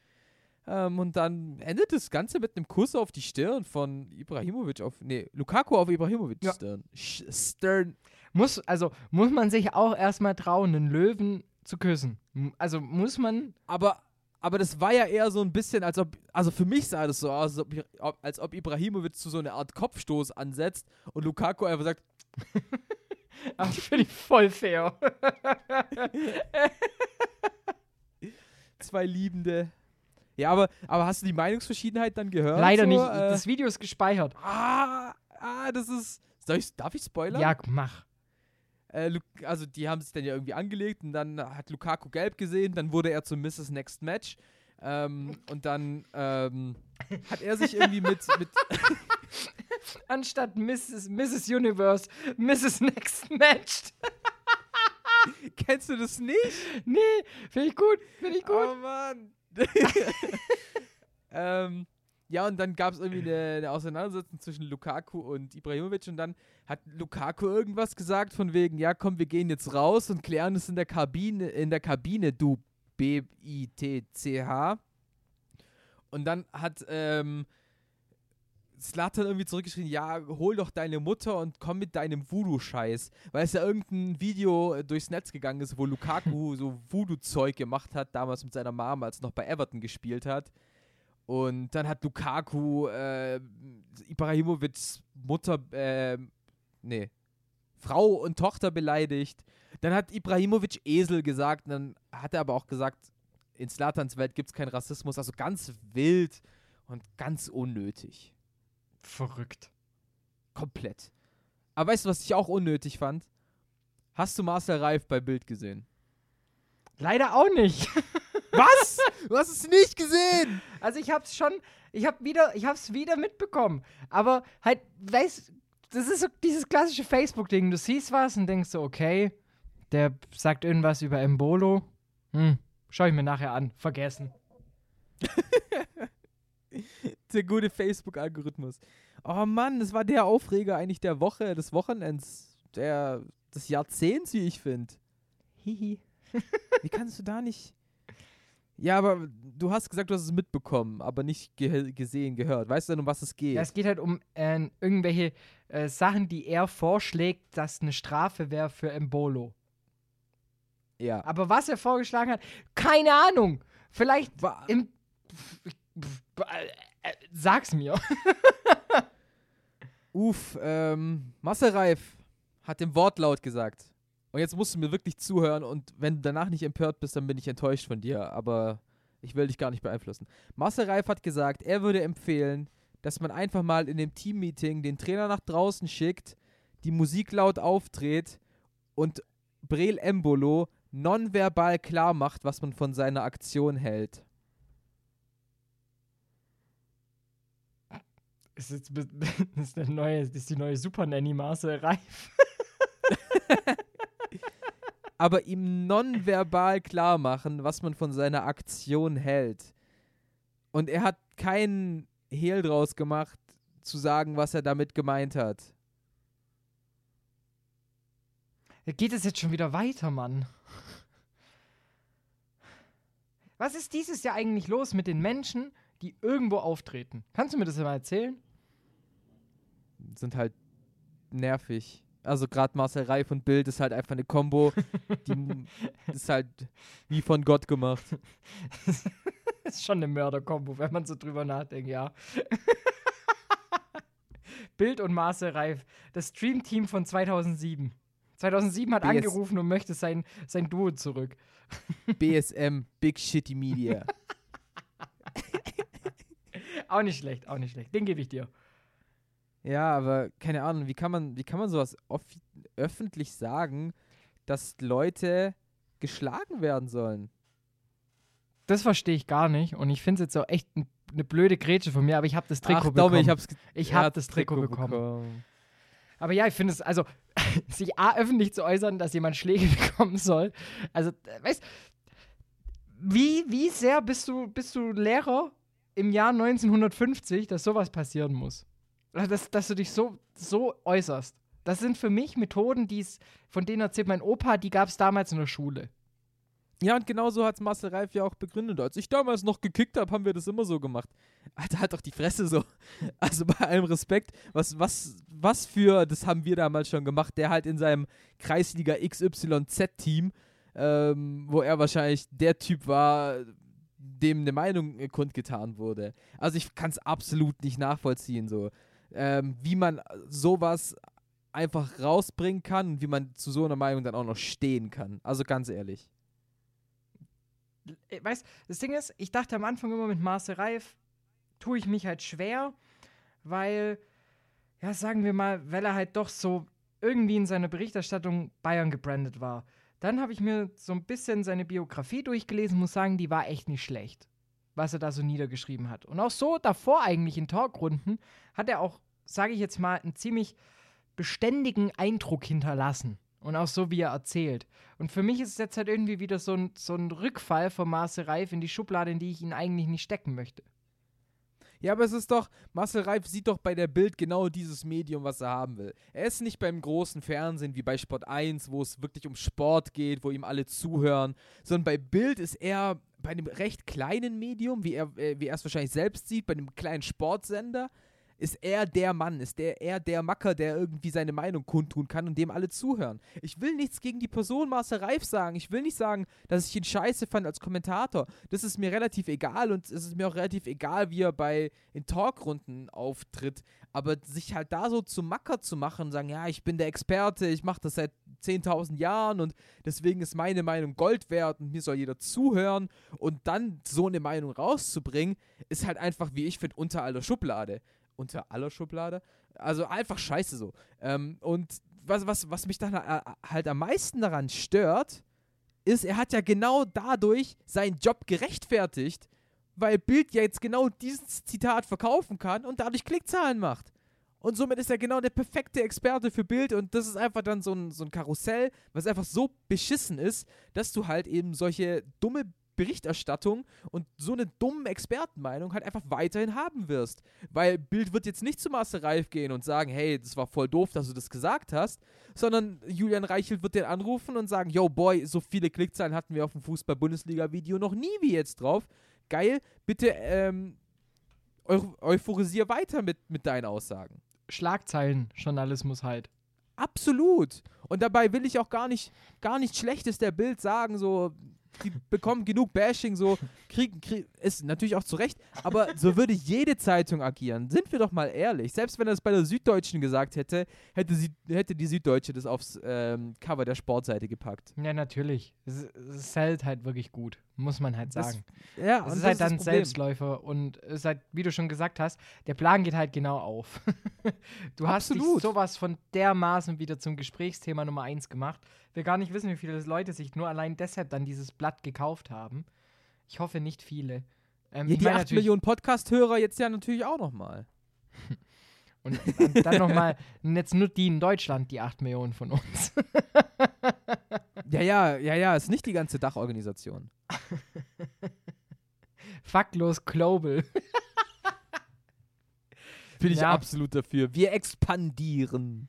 Speaker 2: Ähm, und dann endet das Ganze mit einem Kuss auf die Stirn von Ibrahimovic auf. Nee, Lukaku auf Ibrahimovic ja. Stirn. Stern.
Speaker 1: Muss, also muss man sich auch erstmal trauen, einen Löwen zu küssen. Also muss man.
Speaker 2: Aber, aber das war ja eher so ein bisschen, als ob, also für mich sah das so aus, als ob, als ob Ibrahimovic zu so einer Art Kopfstoß ansetzt und Lukaku einfach sagt, [LAUGHS]
Speaker 1: Ach, finde ich voll fair. [LAUGHS]
Speaker 2: Zwei Liebende. Ja, aber, aber hast du die Meinungsverschiedenheit dann gehört?
Speaker 1: Leider
Speaker 2: so?
Speaker 1: nicht. Äh, das Video ist gespeichert.
Speaker 2: Ah, ah das ist. Ich, darf ich spoilern?
Speaker 1: Ja, mach.
Speaker 2: Äh, also, die haben sich dann ja irgendwie angelegt und dann hat Lukaku gelb gesehen, dann wurde er zum Mrs. Next Match. Ähm, und dann ähm, hat er sich irgendwie mit, [LAUGHS] mit [LAUGHS]
Speaker 1: anstatt Mrs. Mrs. Universe, Mrs. Next Matched. [LAUGHS]
Speaker 2: Kennst du das nicht?
Speaker 1: Nee, finde ich gut, finde ich gut.
Speaker 2: Oh Mann. [LAUGHS] ähm, ja, und dann gab es irgendwie eine, eine, Auseinandersetzung zwischen Lukaku und Ibrahimovic und dann hat Lukaku irgendwas gesagt von wegen, ja komm, wir gehen jetzt raus und klären es in der Kabine, in der Kabine, du B-I-T-C-H. Und dann hat ähm, Slatan irgendwie zurückgeschrieben, ja, hol doch deine Mutter und komm mit deinem Voodoo-Scheiß. Weil es ja irgendein Video äh, durchs Netz gegangen ist, wo Lukaku [LAUGHS] so Voodoo-Zeug gemacht hat, damals mit seiner Mom, als er noch bei Everton gespielt hat. Und dann hat Lukaku äh, Ibrahimovics Mutter, äh, nee, Frau und Tochter beleidigt. Dann hat Ibrahimovic Esel gesagt, und dann hat er aber auch gesagt, in Slatans Welt gibt es keinen Rassismus. Also ganz wild und ganz unnötig.
Speaker 1: Verrückt.
Speaker 2: Komplett. Aber weißt du, was ich auch unnötig fand? Hast du Marcel Reif bei Bild gesehen?
Speaker 1: Leider auch nicht. [LAUGHS]
Speaker 2: Was? Du hast es nicht gesehen?
Speaker 1: Also ich hab's schon, ich hab wieder, ich hab's wieder mitbekommen. Aber halt, weißt, das ist so dieses klassische Facebook-Ding. Du siehst was und denkst so, okay, der sagt irgendwas über Embolo. Hm, schau ich mir nachher an. Vergessen. [LAUGHS]
Speaker 2: der gute Facebook-Algorithmus. Oh Mann, das war der Aufreger eigentlich der Woche, des Wochenends, der, des Jahrzehnts, wie ich finde.
Speaker 1: Hihi. [LAUGHS]
Speaker 2: Wie kannst du da nicht. Ja, aber du hast gesagt, du hast es mitbekommen, aber nicht ge gesehen, gehört. Weißt du denn, um was es geht?
Speaker 1: Ja, es geht halt um äh, irgendwelche äh, Sachen, die er vorschlägt, dass eine Strafe wäre für Embolo.
Speaker 2: ja.
Speaker 1: Aber was er vorgeschlagen hat, keine Ahnung. Vielleicht
Speaker 2: Wa-
Speaker 1: im. Äh, sag's mir. [LAUGHS]
Speaker 2: Uff, ähm, Massereif hat den Wortlaut gesagt. Und jetzt musst du mir wirklich zuhören und wenn du danach nicht empört bist, dann bin ich enttäuscht von dir, aber ich will dich gar nicht beeinflussen. Massereif hat gesagt, er würde empfehlen, dass man einfach mal in dem Teammeeting den Trainer nach draußen schickt, die Musik laut aufdreht und Brel Embolo nonverbal klar macht, was man von seiner Aktion hält.
Speaker 1: Ist, jetzt, [LAUGHS] ist, der neue, ist die neue Super Nanny Marcel Reif. [LAUGHS]
Speaker 2: aber ihm nonverbal klar machen, was man von seiner Aktion hält. Und er hat keinen Hehl draus gemacht, zu sagen, was er damit gemeint hat.
Speaker 1: Geht es jetzt schon wieder weiter, Mann? Was ist dieses Jahr eigentlich los mit den Menschen, die irgendwo auftreten? Kannst du mir das mal erzählen?
Speaker 2: Sind halt nervig. Also gerade Marcel Reif und Bild ist halt einfach eine Combo, die [LAUGHS] ist halt wie von Gott gemacht. [LAUGHS]
Speaker 1: ist schon eine Mörder-Kombo, wenn man so drüber nachdenkt, ja. [LAUGHS] Bild und Marcel Reif, das Stream-Team von 2007. 2007 hat
Speaker 2: BS.
Speaker 1: angerufen und möchte sein, sein Duo zurück.
Speaker 2: BSM, Big Shitty Media.
Speaker 1: Auch nicht schlecht, auch nicht schlecht. Den gebe ich dir.
Speaker 2: Ja, aber keine Ahnung, wie kann man, wie kann man sowas öffentlich sagen, dass Leute geschlagen werden sollen?
Speaker 1: Das verstehe ich gar nicht und ich finde es jetzt auch echt eine blöde Grätsche von mir, aber ich habe das Trikot
Speaker 2: Ach,
Speaker 1: bekommen.
Speaker 2: Domme, ich hab's ge-
Speaker 1: Ich hab das Trikot bekommen.
Speaker 2: bekommen.
Speaker 1: Aber ja, ich finde es, also, [LAUGHS] sich A, öffentlich zu äußern, dass jemand Schläge [LAUGHS] bekommen soll. Also, weißt wie, wie sehr bist du, bist du Lehrer im Jahr 1950, dass sowas passieren muss? Dass, dass du dich so, so äußerst. Das sind für mich Methoden, die's, von denen erzählt mein Opa, die gab es damals in der Schule.
Speaker 2: Ja, und genauso hat es Marcel Reif ja auch begründet. Als ich damals noch gekickt habe, haben wir das immer so gemacht. Alter, halt doch die Fresse so. [LAUGHS] Also bei allem Respekt, was, was, was für, das haben wir damals schon gemacht, der halt in seinem Kreisliga XYZ-Team, ähm, wo er wahrscheinlich der Typ war, dem eine Meinung äh, kundgetan wurde. Also ich kann es absolut nicht nachvollziehen, so. Ähm, wie man sowas einfach rausbringen kann und wie man zu so einer Meinung dann auch noch stehen kann. Also ganz ehrlich.
Speaker 1: äh, weißt, das Ding ist, ich dachte am Anfang immer mit Marcel Reif, tue ich mich halt schwer, weil, ja, sagen wir mal, weil er halt doch so irgendwie in seiner Berichterstattung Bayern gebrandet war. Dann habe ich mir so ein bisschen seine Biografie durchgelesen, muss sagen, die war echt nicht schlecht, was er da so niedergeschrieben hat. Und auch so davor eigentlich in Talkrunden hat er auch, sage ich jetzt mal, einen ziemlich beständigen Eindruck hinterlassen. Und auch so, wie er erzählt. Und für mich ist es jetzt halt irgendwie wieder so ein, so ein Rückfall von Marcel Reif in die Schublade, in die ich ihn eigentlich nicht stecken möchte.
Speaker 2: Ja, aber es ist doch, Marcel Reif sieht doch bei der Bild genau dieses Medium, was er haben will. Er ist nicht beim großen Fernsehen wie bei Sport 1, wo es wirklich um Sport geht, wo ihm alle zuhören, sondern bei Bild ist er bei einem recht kleinen Medium, wie er, äh, wie er es wahrscheinlich selbst sieht, bei einem kleinen Sportsender, ist er der Mann, ist der, er der Macker, der irgendwie seine Meinung kundtun kann und dem alle zuhören. Ich will nichts gegen die Person Marcel Reif sagen. Ich will nicht sagen, dass ich ihn scheiße fand als Kommentator. Das ist mir relativ egal und es ist mir auch relativ egal, wie er bei in Talkrunden auftritt. Aber sich halt da so zu Macker zu machen und sagen, ja, ich bin der Experte, ich mache das seit 10.000 Jahren und deswegen ist meine Meinung Gold wert und mir soll jeder zuhören und dann so eine Meinung rauszubringen, ist halt einfach, wie ich finde, unter aller Schublade unter aller Schublade. Also einfach scheiße so. Ähm, und was, was, was mich dann äh, halt am meisten daran stört, ist, er hat ja genau dadurch seinen Job gerechtfertigt, weil Bild ja jetzt genau dieses Zitat verkaufen kann und dadurch Klickzahlen macht. Und somit ist er genau der perfekte Experte für Bild und das ist einfach dann so ein, so ein Karussell, was einfach so beschissen ist, dass du halt eben solche dumme Berichterstattung und so eine dumme Expertenmeinung halt einfach weiterhin haben wirst. Weil Bild wird jetzt nicht zu Master Reif gehen und sagen, hey, das war voll doof, dass du das gesagt hast, sondern Julian Reichelt wird den anrufen und sagen, yo, boy, so viele Klickzahlen hatten wir auf dem Fußball-Bundesliga-Video noch nie wie jetzt drauf. Geil, bitte ähm, eu euphorisier weiter mit, mit deinen Aussagen.
Speaker 1: Schlagzeilen-Journalismus halt.
Speaker 2: Absolut. Und dabei will ich auch gar nicht, gar nichts Schlechtes der Bild sagen, so, die bekommen genug Bashing, so kriegen, krieg, ist natürlich auch zu Recht, aber so würde jede Zeitung agieren. Sind wir doch mal ehrlich. Selbst wenn er es bei der Süddeutschen gesagt hätte, hätte, sie, hätte die Süddeutsche das aufs ähm, Cover der Sportseite gepackt.
Speaker 1: Ja, natürlich. Es, es zählt halt wirklich gut, muss man halt sagen.
Speaker 2: Das, ja,
Speaker 1: es ist halt dann ist Selbstläufer und es ist halt, wie du schon gesagt hast, der Plan geht halt genau auf. [LAUGHS] du hast dich sowas von dermaßen wieder zum Gesprächsthema Nummer eins gemacht will gar nicht wissen, wie viele Leute sich nur allein deshalb dann dieses Blatt gekauft haben. Ich hoffe nicht viele.
Speaker 2: Ähm, ja, die 8 Millionen Podcast-Hörer jetzt ja natürlich auch nochmal.
Speaker 1: Und, [LAUGHS] und dann nochmal, jetzt nur die in Deutschland, die 8 Millionen von uns. [LAUGHS]
Speaker 2: ja, ja, ja, ja, ist nicht die ganze Dachorganisation. [LAUGHS]
Speaker 1: Faktlos Global. [LAUGHS]
Speaker 2: Bin ich ja. absolut dafür. Wir expandieren.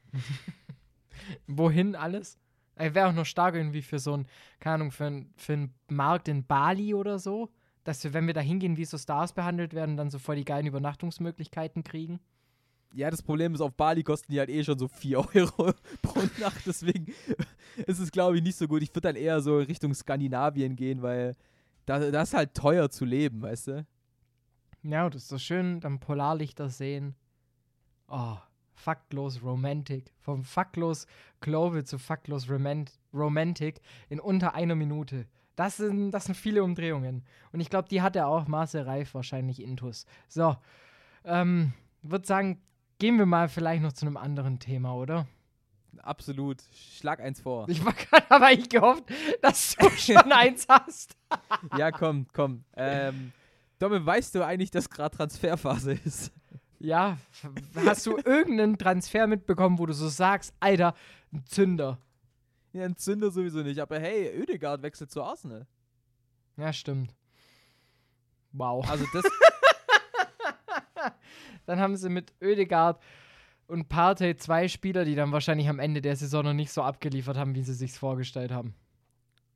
Speaker 2: [LAUGHS]
Speaker 1: Wohin alles? Wäre auch noch stark irgendwie für so ein, keine Ahnung, für, für einen Markt in Bali oder so. Dass wir, wenn wir da hingehen, wie so Stars behandelt werden, dann so voll die geilen Übernachtungsmöglichkeiten kriegen.
Speaker 2: Ja, das Problem ist, auf Bali kosten die halt eh schon so 4 [LAUGHS] Euro pro Nacht. Deswegen ist es, glaube ich, nicht so gut. Ich würde dann eher so Richtung Skandinavien gehen, weil da, das ist halt teuer zu leben, weißt du?
Speaker 1: Ja, das ist so schön, dann Polarlichter sehen. Oh, faktlos Romantic. Vom faktlos Global zu faktlos Romantic in unter einer Minute. Das sind, das sind viele Umdrehungen. Und ich glaube, die hat er auch Marcel Reif wahrscheinlich intus. So, ähm, würde sagen, gehen wir mal vielleicht noch zu einem anderen Thema, oder?
Speaker 2: Absolut. Schlag eins vor.
Speaker 1: Ich war gerade aber ich gehofft, dass du [LAUGHS] schon eins hast.
Speaker 2: ja, komm, komm. Ähm, Domme, weißt du eigentlich, dass gerade Transferphase ist?
Speaker 1: Ja, hast du irgendeinen Transfer mitbekommen, wo du so sagst, Alter, ein Zünder?
Speaker 2: Ja, ein Zünder sowieso nicht, aber hey, Oedegaard wechselt zu Arsenal.
Speaker 1: Ja, stimmt. Wow.
Speaker 2: Also das. [LAUGHS]
Speaker 1: dann haben sie mit Oedegaard und Partey zwei Spieler, die dann wahrscheinlich am Ende der Saison noch nicht so abgeliefert haben, wie sie sich vorgestellt haben.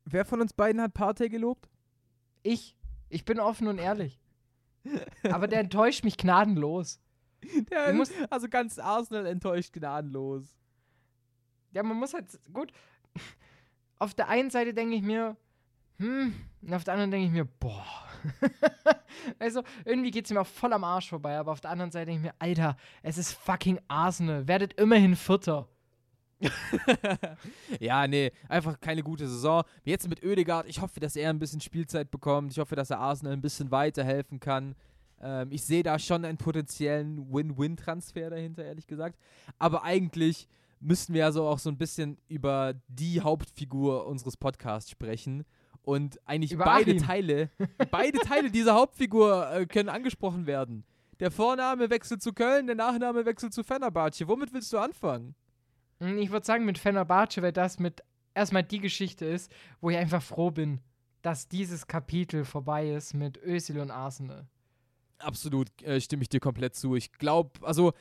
Speaker 2: Wer von uns beiden hat Partey gelobt?
Speaker 1: Ich. Ich bin offen und ehrlich. Aber der enttäuscht mich gnadenlos. [LAUGHS]
Speaker 2: Der, muss, also ganz Arsenal enttäuscht gnadenlos.
Speaker 1: Ja, man muss halt, gut, auf der einen Seite denke ich mir, hm, und auf der anderen denke ich mir, boah. [LAUGHS] also, irgendwie geht es mir auch voll am Arsch vorbei, aber auf der anderen Seite denke ich mir, Alter, es ist fucking Arsenal, werdet immerhin Vierter. [LAUGHS]
Speaker 2: ja, nee, einfach keine gute Saison. Jetzt mit Oedegaard, ich hoffe, dass er ein bisschen Spielzeit bekommt. Ich hoffe, dass er Arsenal ein bisschen weiterhelfen kann. Ähm, ich sehe da schon einen potenziellen Win-Win-Transfer dahinter, ehrlich gesagt. Aber eigentlich müssten wir ja so auch so ein bisschen über die Hauptfigur unseres Podcasts sprechen. Und eigentlich über beide Achim. Teile, [LAUGHS] beide Teile dieser Hauptfigur äh, können angesprochen werden. Der Vorname wechselt zu Köln, der Nachname wechselt zu Fenerbahce. Womit willst du anfangen?
Speaker 1: Hm, ich würde sagen, mit Fenerbahce, weil das mit erstmal die Geschichte ist, wo ich einfach froh bin, dass dieses Kapitel vorbei ist mit Özil und Arsenal.
Speaker 2: Absolut, äh, stimme ich dir komplett zu. Ich glaube, also,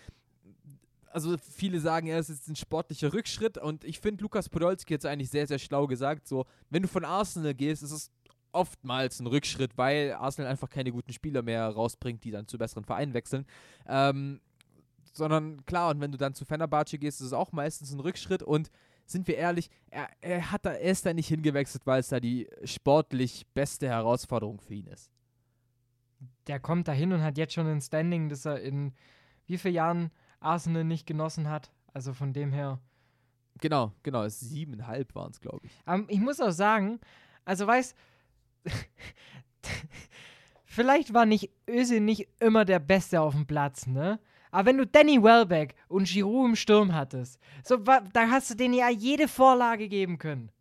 Speaker 2: also viele sagen, er ist jetzt ein sportlicher Rückschritt und ich finde, Lukas Podolski es eigentlich sehr, sehr schlau gesagt. So, wenn du von Arsenal gehst, ist es oftmals ein Rückschritt, weil Arsenal einfach keine guten Spieler mehr rausbringt, die dann zu besseren Vereinen wechseln. Ähm, sondern klar, und wenn du dann zu Fenerbahce gehst, ist es auch meistens ein Rückschritt und sind wir ehrlich, er, er, hat da, er ist da nicht hingewechselt, weil es da die sportlich beste Herausforderung für ihn ist
Speaker 1: der kommt da hin und hat jetzt schon ein Standing, das er in wie vielen Jahren Arsenal nicht genossen hat. Also von dem her.
Speaker 2: Genau, genau. Siebeneinhalb waren es, glaube ich.
Speaker 1: Um, ähm, ich muss auch sagen, also weiß, [LAUGHS] vielleicht war nicht Özil nicht immer der Beste auf dem Platz, ne? Aber wenn du Danny Welbeck und Giroud im Sturm hattest, so, da hast du denen ja jede Vorlage geben können.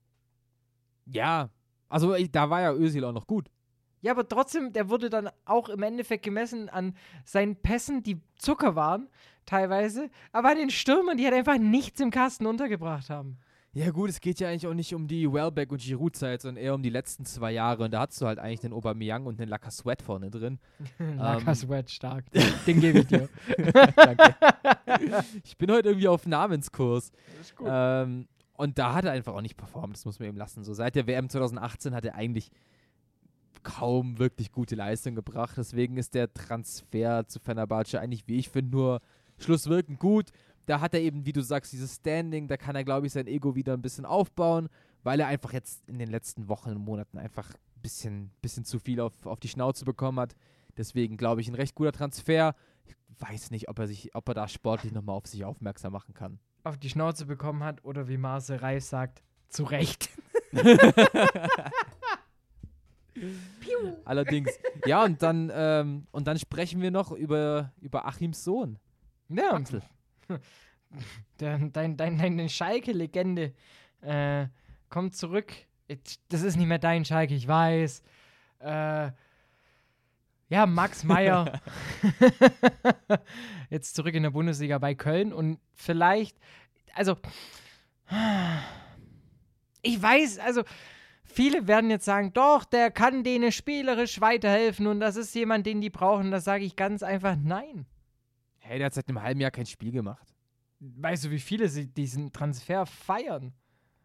Speaker 2: Ja, Also ich, da war ja Özil auch noch gut.
Speaker 1: Ja, aber trotzdem, der wurde dann auch im Endeffekt gemessen an seinen Pässen, die Zucker waren, teilweise, aber an den Stürmern, die halt einfach nichts im Kasten untergebracht haben.
Speaker 2: Ja gut, es geht ja eigentlich auch nicht um die Wellbeck und Giroud-Zeit, sondern eher um die letzten zwei Jahre. Und da hast du halt eigentlich den Aubameyang und den Lacazette vorne drin. [LAUGHS]
Speaker 1: Lacazette stark. [LAUGHS] Den gebe ich dir.
Speaker 2: Danke. ich bin heute irgendwie auf Namenskurs.
Speaker 1: ist gut.
Speaker 2: Ähm, und da hat er einfach auch nicht performt, das muss man ihm lassen. So seit der WM 2018 hat er eigentlich kaum wirklich gute Leistung gebracht. Deswegen ist der Transfer zu Fenerbahce eigentlich, wie ich finde, nur schlusswirkend gut da hat er eben, wie du sagst, dieses Standing, da kann er, glaube ich, sein Ego wieder ein bisschen aufbauen, weil er einfach jetzt in den letzten Wochen und Monaten einfach ein bisschen, bisschen zu viel auf, auf die Schnauze bekommen hat. Deswegen glaube ich, ein recht guter Transfer. Ich weiß nicht, ob er sich, ob er da sportlich nochmal auf sich aufmerksam machen kann.
Speaker 1: Auf die Schnauze bekommen hat oder wie Marcel Reif sagt, zu Recht. [LAUGHS] [LAUGHS]
Speaker 2: Allerdings. Ja, und dann, ähm, und dann sprechen wir noch über, über Achims Sohn.
Speaker 1: Ja,
Speaker 2: Axel.
Speaker 1: Der, dein, dein, deine Schalke-Legende äh, kommt zurück. Das ist nicht mehr dein Schalke, ich weiß. Äh, ja, Max [LAUGHS] Meyer. Jetzt zurück in der Bundesliga bei Köln und vielleicht, also, ich weiß, also, viele werden jetzt sagen, doch, der kann denen spielerisch weiterhelfen und das ist jemand, den die brauchen. Das sage ich ganz einfach, nein.
Speaker 2: Hey, der hat seit einem halben Jahr kein Spiel gemacht.
Speaker 1: Weißt du, wie viele sie diesen Transfer feiern?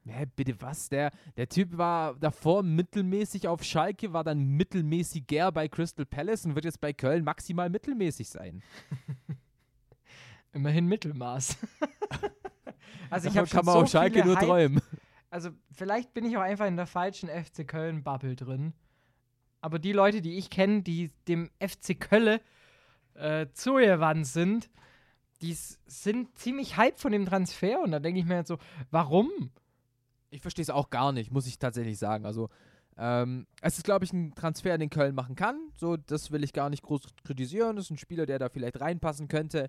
Speaker 2: Hä, bitte was? Der, der Typ war davor mittelmäßig auf Schalke, war dann mittelmäßiger bei Crystal Palace und wird jetzt bei Köln maximal mittelmäßig sein. [LAUGHS]
Speaker 1: Immerhin Mittelmaß. [LAUGHS] also [LAUGHS] ich habe schon
Speaker 2: kann man
Speaker 1: so
Speaker 2: auf Schalke nur
Speaker 1: Hype-
Speaker 2: träumen.
Speaker 1: Also vielleicht bin ich auch einfach in der falschen FC Köln Bubble drin. Aber die Leute, die ich kenne, die dem FC Köln äh, zugewandt sind, die sind ziemlich hype von dem Transfer und da denke ich mir jetzt so, warum?
Speaker 2: Ich verstehe es auch gar nicht, muss ich tatsächlich sagen. Also, ähm, es ist, glaube ich, ein Transfer, den Köln machen kann. So, das will ich gar nicht groß kritisieren. Das ist ein Spieler, der da vielleicht reinpassen könnte.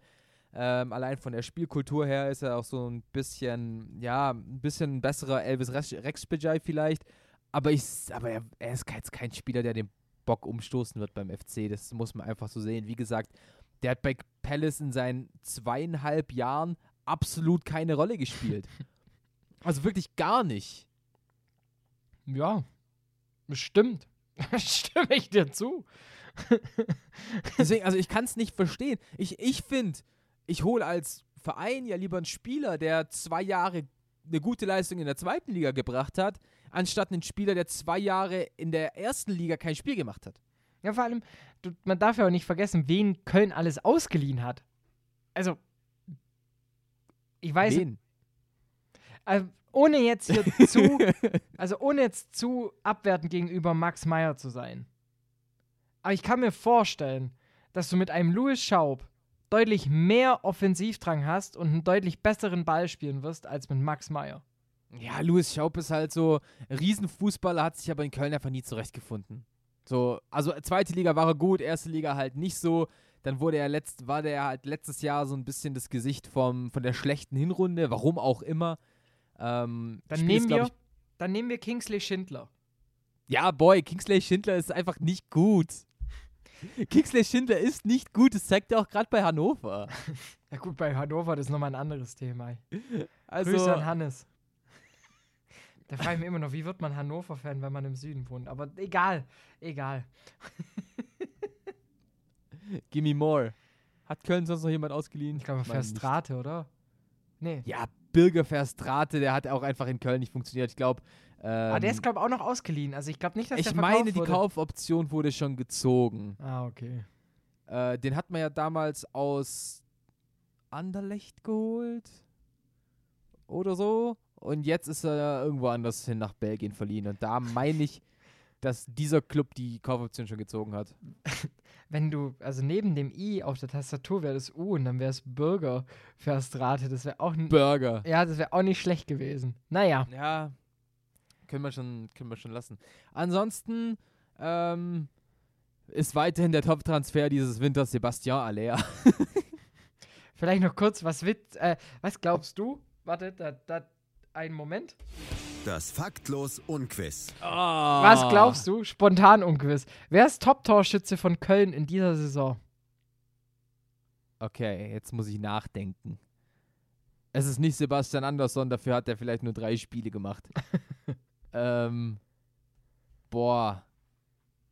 Speaker 2: Ähm, allein von der Spielkultur her ist er auch so ein bisschen, ja, ein bisschen besserer Elvis Rex- Rexbejai vielleicht. Aber, ich, aber er, er ist jetzt kein Spieler, der den Bock umstoßen wird beim FC. Das muss man einfach so sehen. Wie gesagt, der hat bei Palace in seinen zweieinhalb Jahren absolut keine Rolle gespielt. [LAUGHS] Also wirklich gar nicht.
Speaker 1: Ja, stimmt. [LAUGHS] Stimme ich dir zu. [LAUGHS]
Speaker 2: Deswegen, also ich kann es nicht verstehen. Ich, ich finde, ich hole als Verein ja lieber einen Spieler, der zwei Jahre eine gute Leistung in der zweiten Liga gebracht hat, anstatt einen Spieler, der zwei Jahre in der ersten Liga kein Spiel gemacht hat.
Speaker 1: Ja, vor allem, du, man darf ja auch nicht vergessen, wen Köln alles ausgeliehen hat. Also, ich weiß,
Speaker 2: Wen?
Speaker 1: also, ohne jetzt hier [LAUGHS] zu, also ohne jetzt zu abwertend gegenüber Max Meyer zu sein. Aber ich kann mir vorstellen, dass du mit einem Louis Schaub deutlich mehr Offensivdrang hast und einen deutlich besseren Ball spielen wirst als mit Max Meyer.
Speaker 2: Ja, Louis Schaub ist halt so Riesenfußballer, hat sich aber in Köln einfach nie zurechtgefunden. So, also zweite Liga war er gut, erste Liga halt nicht so. Dann wurde er letzt, war der halt letztes Jahr so ein bisschen das Gesicht vom, von der schlechten Hinrunde, warum auch immer. Ähm,
Speaker 1: Dann nehmen, wir, dann nehmen wir Kingsley Schindler.
Speaker 2: Ich, ja, boy, Kingsley Schindler ist einfach nicht gut. [LAUGHS] Kingsley Schindler ist nicht gut, das zeigt er auch gerade bei Hannover. [LAUGHS]
Speaker 1: Ja gut, bei Hannover, das ist nochmal ein anderes Thema.
Speaker 2: Also,
Speaker 1: Grüße an Hannes. Da frage ich mich immer noch, wie wird man Hannover-Fan, wenn man im Süden wohnt? Aber egal, egal. [LAUGHS]
Speaker 2: gimme more. Hat Köln sonst noch jemand ausgeliehen?
Speaker 1: Ich glaube. Verstrate, oder? Nee.
Speaker 2: Ja, Birger Verstrate, der hat auch einfach in Köln nicht funktioniert. Ich glaube, ähm,
Speaker 1: Aber der ist, glaube ich, auch noch ausgeliehen. Also ich glaube nicht, dass
Speaker 2: ich
Speaker 1: der verkauft
Speaker 2: meine, die
Speaker 1: wurde.
Speaker 2: Kaufoption wurde schon gezogen.
Speaker 1: Ah, okay.
Speaker 2: Äh, den hat man ja damals aus Anderlecht geholt. Oder so. Und jetzt ist er irgendwo anders hin nach Belgien verliehen. Und da meine ich, [LAUGHS] dass dieser Club die Kaufoption schon gezogen hat. [LAUGHS]
Speaker 1: Wenn du, also neben dem I auf der Tastatur wäre das U und dann wäre es Bürger Verstrate. Das wäre auch, n-
Speaker 2: Burger.
Speaker 1: ja, das wäre auch nicht schlecht gewesen. Naja,
Speaker 2: Ja, können wir schon, können wir schon lassen. Ansonsten ähm, ist weiterhin der Top-Transfer dieses Winters Sebastian Aller. [LAUGHS]
Speaker 1: vielleicht noch kurz, was, wit, äh, was glaubst du? Warte, da, da, einen Moment.
Speaker 3: Das Faktlos Unquiz.
Speaker 1: Was glaubst du? Spontan ungewiss. Wer ist Top-Torschütze von Köln in dieser Saison?
Speaker 2: Okay, jetzt muss ich nachdenken. Es ist nicht Sebastian Andersson, dafür hat er vielleicht nur drei Spiele gemacht. [LAUGHS] ähm, boah,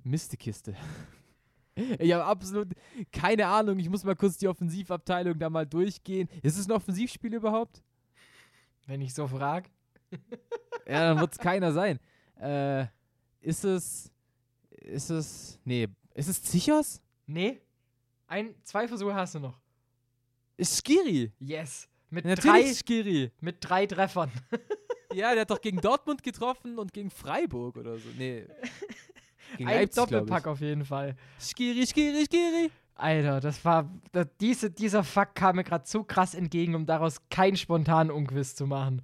Speaker 2: Mistekiste. [LAUGHS] Ich habe absolut keine Ahnung. Ich muss mal kurz die Offensivabteilung da mal durchgehen. Ist es ein Offensivspiel überhaupt?
Speaker 1: Wenn ich so frage. [LAUGHS]
Speaker 2: Ja, dann wird es keiner sein. Äh, ist es. Ist es. Nee, ist es Zichos?
Speaker 1: Nee. Ein, zwei Versuche hast du noch.
Speaker 2: Ist Skiri?
Speaker 1: Yes. Mit,
Speaker 2: Natürlich
Speaker 1: drei,
Speaker 2: Skiri.
Speaker 1: mit drei Treffern. [LAUGHS]
Speaker 2: Ja, der hat doch gegen Dortmund getroffen und gegen Freiburg oder so. Nee. [LAUGHS] Gegen
Speaker 1: Ein
Speaker 2: Leipzig,
Speaker 1: Doppelpack auf jeden Fall.
Speaker 2: Skiri, Skiri, Skiri.
Speaker 1: Alter, das war. Da, diese, dieser Fakt kam mir gerade so krass entgegen, um daraus keinen spontanen Unquiz zu machen.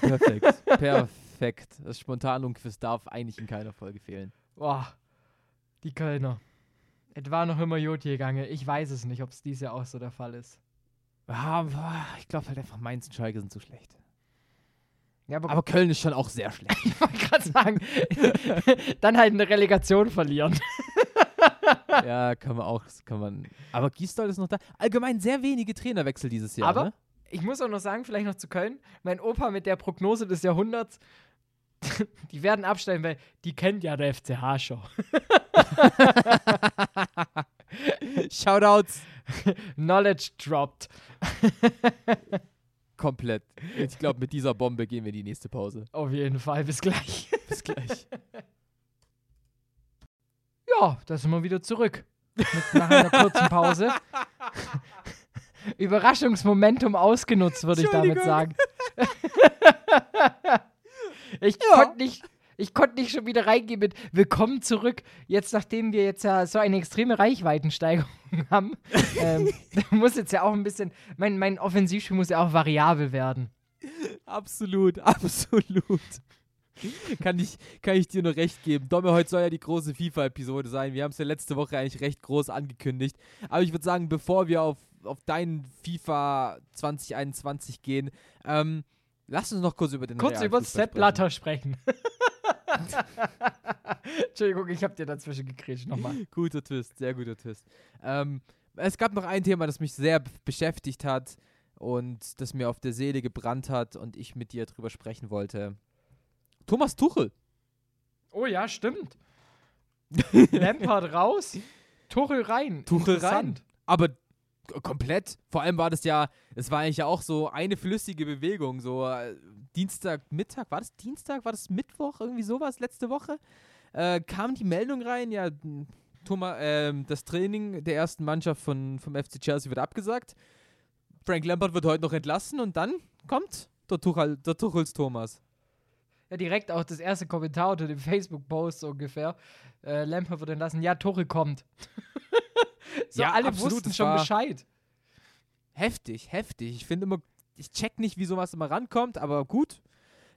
Speaker 2: Perfekt. [LAUGHS] Perfekt. Das Spontanunquiz darf eigentlich in keiner Folge fehlen.
Speaker 1: Boah. Die Kölner. Es war noch immer Jod gegangen. Ich weiß es nicht, ob es dieses Jahr auch so der Fall ist.
Speaker 2: Ah, boah, ich glaube halt einfach, Mainz und Schalke sind zu schlecht.
Speaker 1: Ja, aber,
Speaker 2: Aber Köln ist schon auch sehr schlecht. [LAUGHS]
Speaker 1: ich wollte gerade sagen, [LAUGHS] dann halt eine Relegation verlieren. [LAUGHS]
Speaker 2: ja, kann man auch, kann man. Aber Gisdol ist noch da. Allgemein sehr wenige Trainerwechsel dieses Jahr,
Speaker 1: Aber
Speaker 2: ne?
Speaker 1: ich muss auch noch sagen, vielleicht noch zu Köln, mein Opa mit der Prognose des Jahrhunderts, die werden absteigen, weil die kennt ja der FCH schon.
Speaker 2: Shoutouts.
Speaker 1: Knowledge dropped.
Speaker 2: Komplett. Ich glaube, mit dieser Bombe gehen wir in die nächste Pause.
Speaker 1: Auf jeden Fall, bis gleich. [LAUGHS]
Speaker 2: Bis gleich.
Speaker 1: Ja, da sind wir wieder zurück. Mit, nach einer kurzen Pause. [LAUGHS] Überraschungsmomentum ausgenutzt, würde ich damit sagen. [LAUGHS] ich konnte nicht. Ich konnte nicht schon wieder reingehen mit Willkommen zurück. Jetzt, nachdem wir jetzt ja so eine extreme Reichweitensteigerung [LAUGHS] haben, ähm, [LAUGHS] muss jetzt ja auch ein bisschen. Mein, mein Offensivspiel muss ja auch variabel werden.
Speaker 2: Absolut, [LAUGHS] absolut. kann, ich, kann ich dir nur recht geben. Domme, heute soll ja die große FIFA-Episode sein. Wir haben es ja letzte Woche eigentlich recht groß angekündigt. Aber ich würde sagen, bevor wir auf, auf deinen FIFA 2021 gehen, ähm, lass uns noch kurz über den
Speaker 1: Kurz über Sepp Blatter sprechen. [LAUGHS] Entschuldigung, ich habe dir dazwischen gekriegt nochmal. [LAUGHS]
Speaker 2: Guter Twist, sehr guter Twist. Ähm, es gab noch ein Thema, das mich sehr beschäftigt hat und das mir auf der Seele gebrannt hat und ich mit dir drüber sprechen wollte. Thomas Tuchel.
Speaker 1: Oh ja, stimmt. [LAUGHS] Lampard raus, Tuchel rein.
Speaker 2: Tuchel
Speaker 1: Interessant.
Speaker 2: Aber komplett. Vor allem war das ja, es war eigentlich ja auch so eine flüssige Bewegung. So äh, Dienstag, Mittag, war das Dienstag? War das Mittwoch? Irgendwie sowas letzte Woche? Äh, kam die Meldung rein, ja, Thomas, ähm, das Training der ersten Mannschaft von, vom FC Chelsea wird abgesagt. Frank Lampard wird heute noch entlassen und dann kommt der, Tuchel, der Tuchels Thomas.
Speaker 1: Ja, direkt auch das erste Kommentar unter dem Facebook-Post so ungefähr. Äh, Lampard wird entlassen. Ja, Tuchel kommt. [LAUGHS] [LAUGHS] so,
Speaker 2: Ja,
Speaker 1: alle
Speaker 2: absolut,
Speaker 1: wussten schon Bescheid.
Speaker 2: Heftig, heftig. Ich finde immer, ich check nicht, wie sowas immer rankommt, aber gut.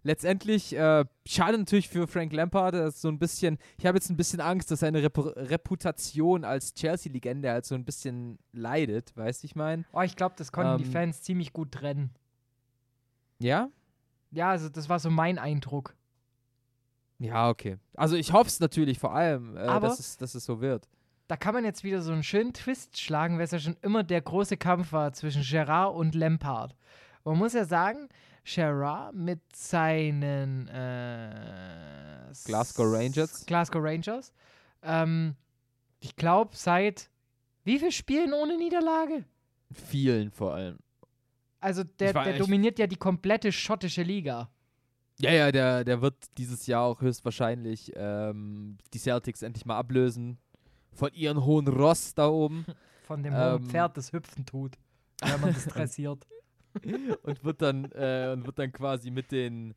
Speaker 2: Letztendlich, äh, schade natürlich für Frank Lampard, das ist so ein bisschen, ich habe jetzt ein bisschen Angst, dass seine Repu Reputation als Chelsea-Legende halt so ein bisschen leidet, weißt du, ich meine?
Speaker 1: Oh, ich glaube, das konnten die
Speaker 2: Ähm,
Speaker 1: Fans ziemlich gut trennen.
Speaker 2: Ja?
Speaker 1: Ja, also das war so mein Eindruck.
Speaker 2: Ja, okay. Also ich hoffe es natürlich vor allem, äh, dass, es, dass es so wird.
Speaker 1: Da kann man jetzt wieder so einen schönen Twist schlagen, weil es ja schon immer der große Kampf war zwischen Gerard und Lampard. Man muss ja sagen, Gerard mit seinen äh,
Speaker 2: Glasgow Rangers.
Speaker 1: Glasgow Rangers. Ähm, ich glaube, seit wie viel Spielen ohne Niederlage?
Speaker 2: Vielen vor allem.
Speaker 1: Also der, der dominiert ja die komplette schottische Liga.
Speaker 2: Ja, ja, der, der wird dieses Jahr auch höchstwahrscheinlich ähm, die Celtics endlich mal ablösen. Von ihren hohen Ross da oben. [LAUGHS]
Speaker 1: Von dem hohen
Speaker 2: Ähm.
Speaker 1: Pferd, das hüpfen tut, wenn man das [LAUGHS] dressiert.
Speaker 2: und wird dann äh, und wird dann quasi mit den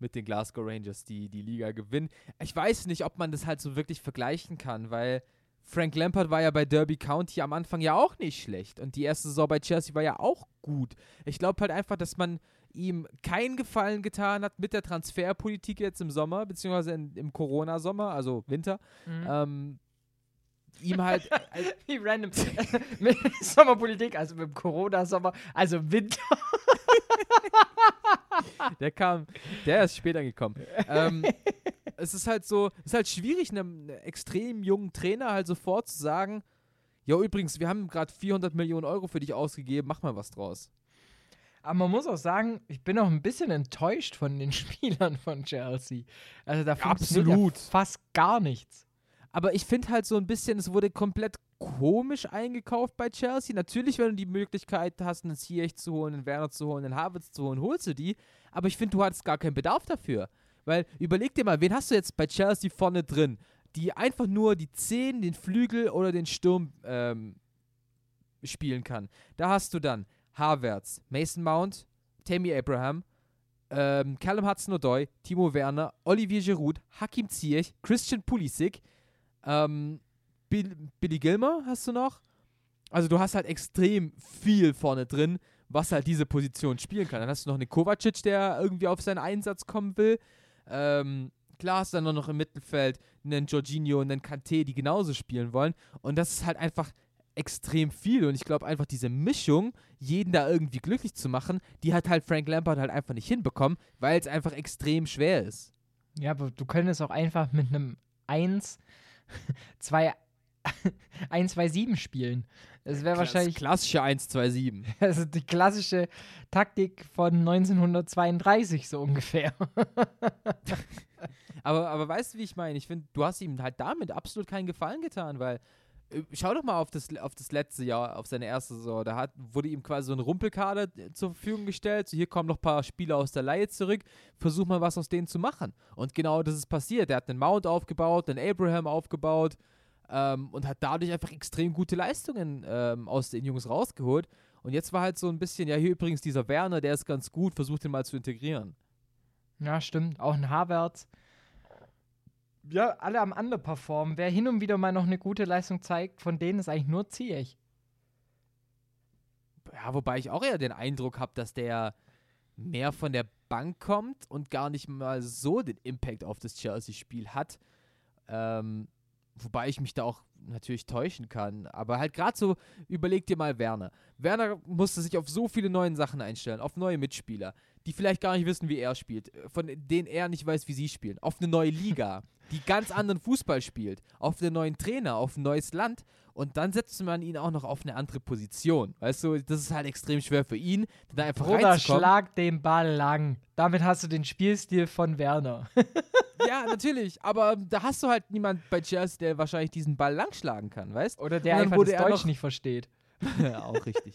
Speaker 2: mit den Glasgow Rangers die die Liga gewinnen. Ich weiß nicht, ob man das halt so wirklich vergleichen kann, weil Frank Lampard war ja bei Derby County am Anfang ja auch nicht schlecht und die erste Saison bei Chelsea war ja auch gut. Ich glaube halt einfach, dass man ihm keinen Gefallen getan hat mit der Transferpolitik jetzt im Sommer, beziehungsweise in, im Corona-Sommer, also Winter.
Speaker 1: Mhm.
Speaker 2: Ähm, ihm halt, [LAUGHS]
Speaker 1: Wie random. [LAUGHS] mit Sommerpolitik, also mit dem Corona-Sommer, also Winter. [LAUGHS]
Speaker 2: der kam, der ist später gekommen. ähm, es ist halt so, es ist halt schwierig, einem extrem jungen Trainer halt sofort zu sagen, ja übrigens, wir haben gerade 400 Millionen Euro für dich ausgegeben, mach mal was draus.
Speaker 1: Aber man muss auch sagen, ich bin auch ein bisschen enttäuscht von den Spielern von Chelsea. Also da funktioniert ja fast gar nichts.
Speaker 2: Aber ich finde halt so ein bisschen, es wurde komplett komisch eingekauft bei Chelsea. Natürlich, wenn du die Möglichkeit hast, einen Ziyech zu holen, einen Werner zu holen, einen Havertz zu holen, holst du die. Aber ich finde, du hattest gar keinen Bedarf dafür. Weil, überleg dir mal, wen hast du jetzt bei Chelsea vorne drin, die einfach nur die 10, den Flügel oder den Sturm ähm, spielen kann. Da hast du dann Havertz, Mason Mount, Tammy Abraham, ähm, Callum Hudson-Odoi, Timo Werner, Olivier Giroud, Hakim Ziyech, Christian Pulisic, ähm, Bill, Billy Gilmer hast du noch. Also du hast halt extrem viel vorne drin, was halt diese Position spielen kann. Dann hast du noch einen Kovacic, der irgendwie auf seinen Einsatz kommen will. Ähm, klar hast du dann noch im Mittelfeld einen Jorginho und einen Kanté, die genauso spielen wollen. Und das ist halt einfach extrem viel. Und ich glaube einfach diese Mischung, jeden da irgendwie glücklich zu machen, die hat halt Frank Lampard halt einfach nicht hinbekommen, weil es einfach extrem schwer ist.
Speaker 1: Ja, aber du könntest auch einfach mit einem 1, 2, 1, 2, 7 spielen. Das wäre wahrscheinlich
Speaker 2: klassische 1-2-7.
Speaker 1: also [LAUGHS] die klassische Taktik von 1932 so ungefähr. [LAUGHS]
Speaker 2: Aber, aber weißt du, wie ich meine? Ich finde, du hast ihm halt damit absolut keinen Gefallen getan, weil schau doch mal auf das, auf das letzte Jahr, auf seine erste Saison. Da hat, wurde ihm quasi so ein Rumpelkader äh, zur Verfügung gestellt. So, hier kommen noch ein paar Spieler aus der Leihe zurück. Versuch mal was aus denen zu machen. Und genau das ist passiert. Er hat einen Mount aufgebaut, einen Abraham aufgebaut ähm, und hat dadurch einfach extrem gute Leistungen ähm, aus den Jungs rausgeholt. Und jetzt war halt so ein bisschen, ja, hier übrigens dieser Werner, der ist ganz gut, versucht den mal zu integrieren.
Speaker 1: ja, stimmt. Auch ein Havertz. Ja, alle am Underperformen. Wer hin und wieder mal noch eine gute Leistung zeigt, von denen ist eigentlich nur Ziyech.
Speaker 2: Ja, wobei ich auch eher den Eindruck habe, dass der mehr von der Bank kommt und gar nicht mal so den Impact auf das Chelsea-Spiel hat. Ähm, wobei ich mich da auch natürlich täuschen kann. Aber halt gerade so, überleg dir mal Werner. Werner musste sich auf so viele neue Sachen einstellen, auf neue Mitspieler, die vielleicht gar nicht wissen, wie er spielt, von denen er nicht weiß, wie sie spielen, auf eine neue Liga, [LAUGHS] die ganz anderen Fußball spielt, auf einen neuen Trainer, auf ein neues Land und dann setzt man ihn auch noch auf eine andere Position. Weißt du, das ist halt extrem schwer für ihn, da einfach
Speaker 1: Bruder,
Speaker 2: reinzukommen.
Speaker 1: schlag den Ball lang. Damit hast du den Spielstil von Werner. [LAUGHS]
Speaker 2: Ja, natürlich, aber da hast du halt niemand bei Chelsea, der wahrscheinlich diesen Ball langschlagen kann, weißt?
Speaker 1: Oder der einfach das Deutsch
Speaker 2: noch-
Speaker 1: nicht versteht. [LAUGHS]
Speaker 2: Ja, auch richtig.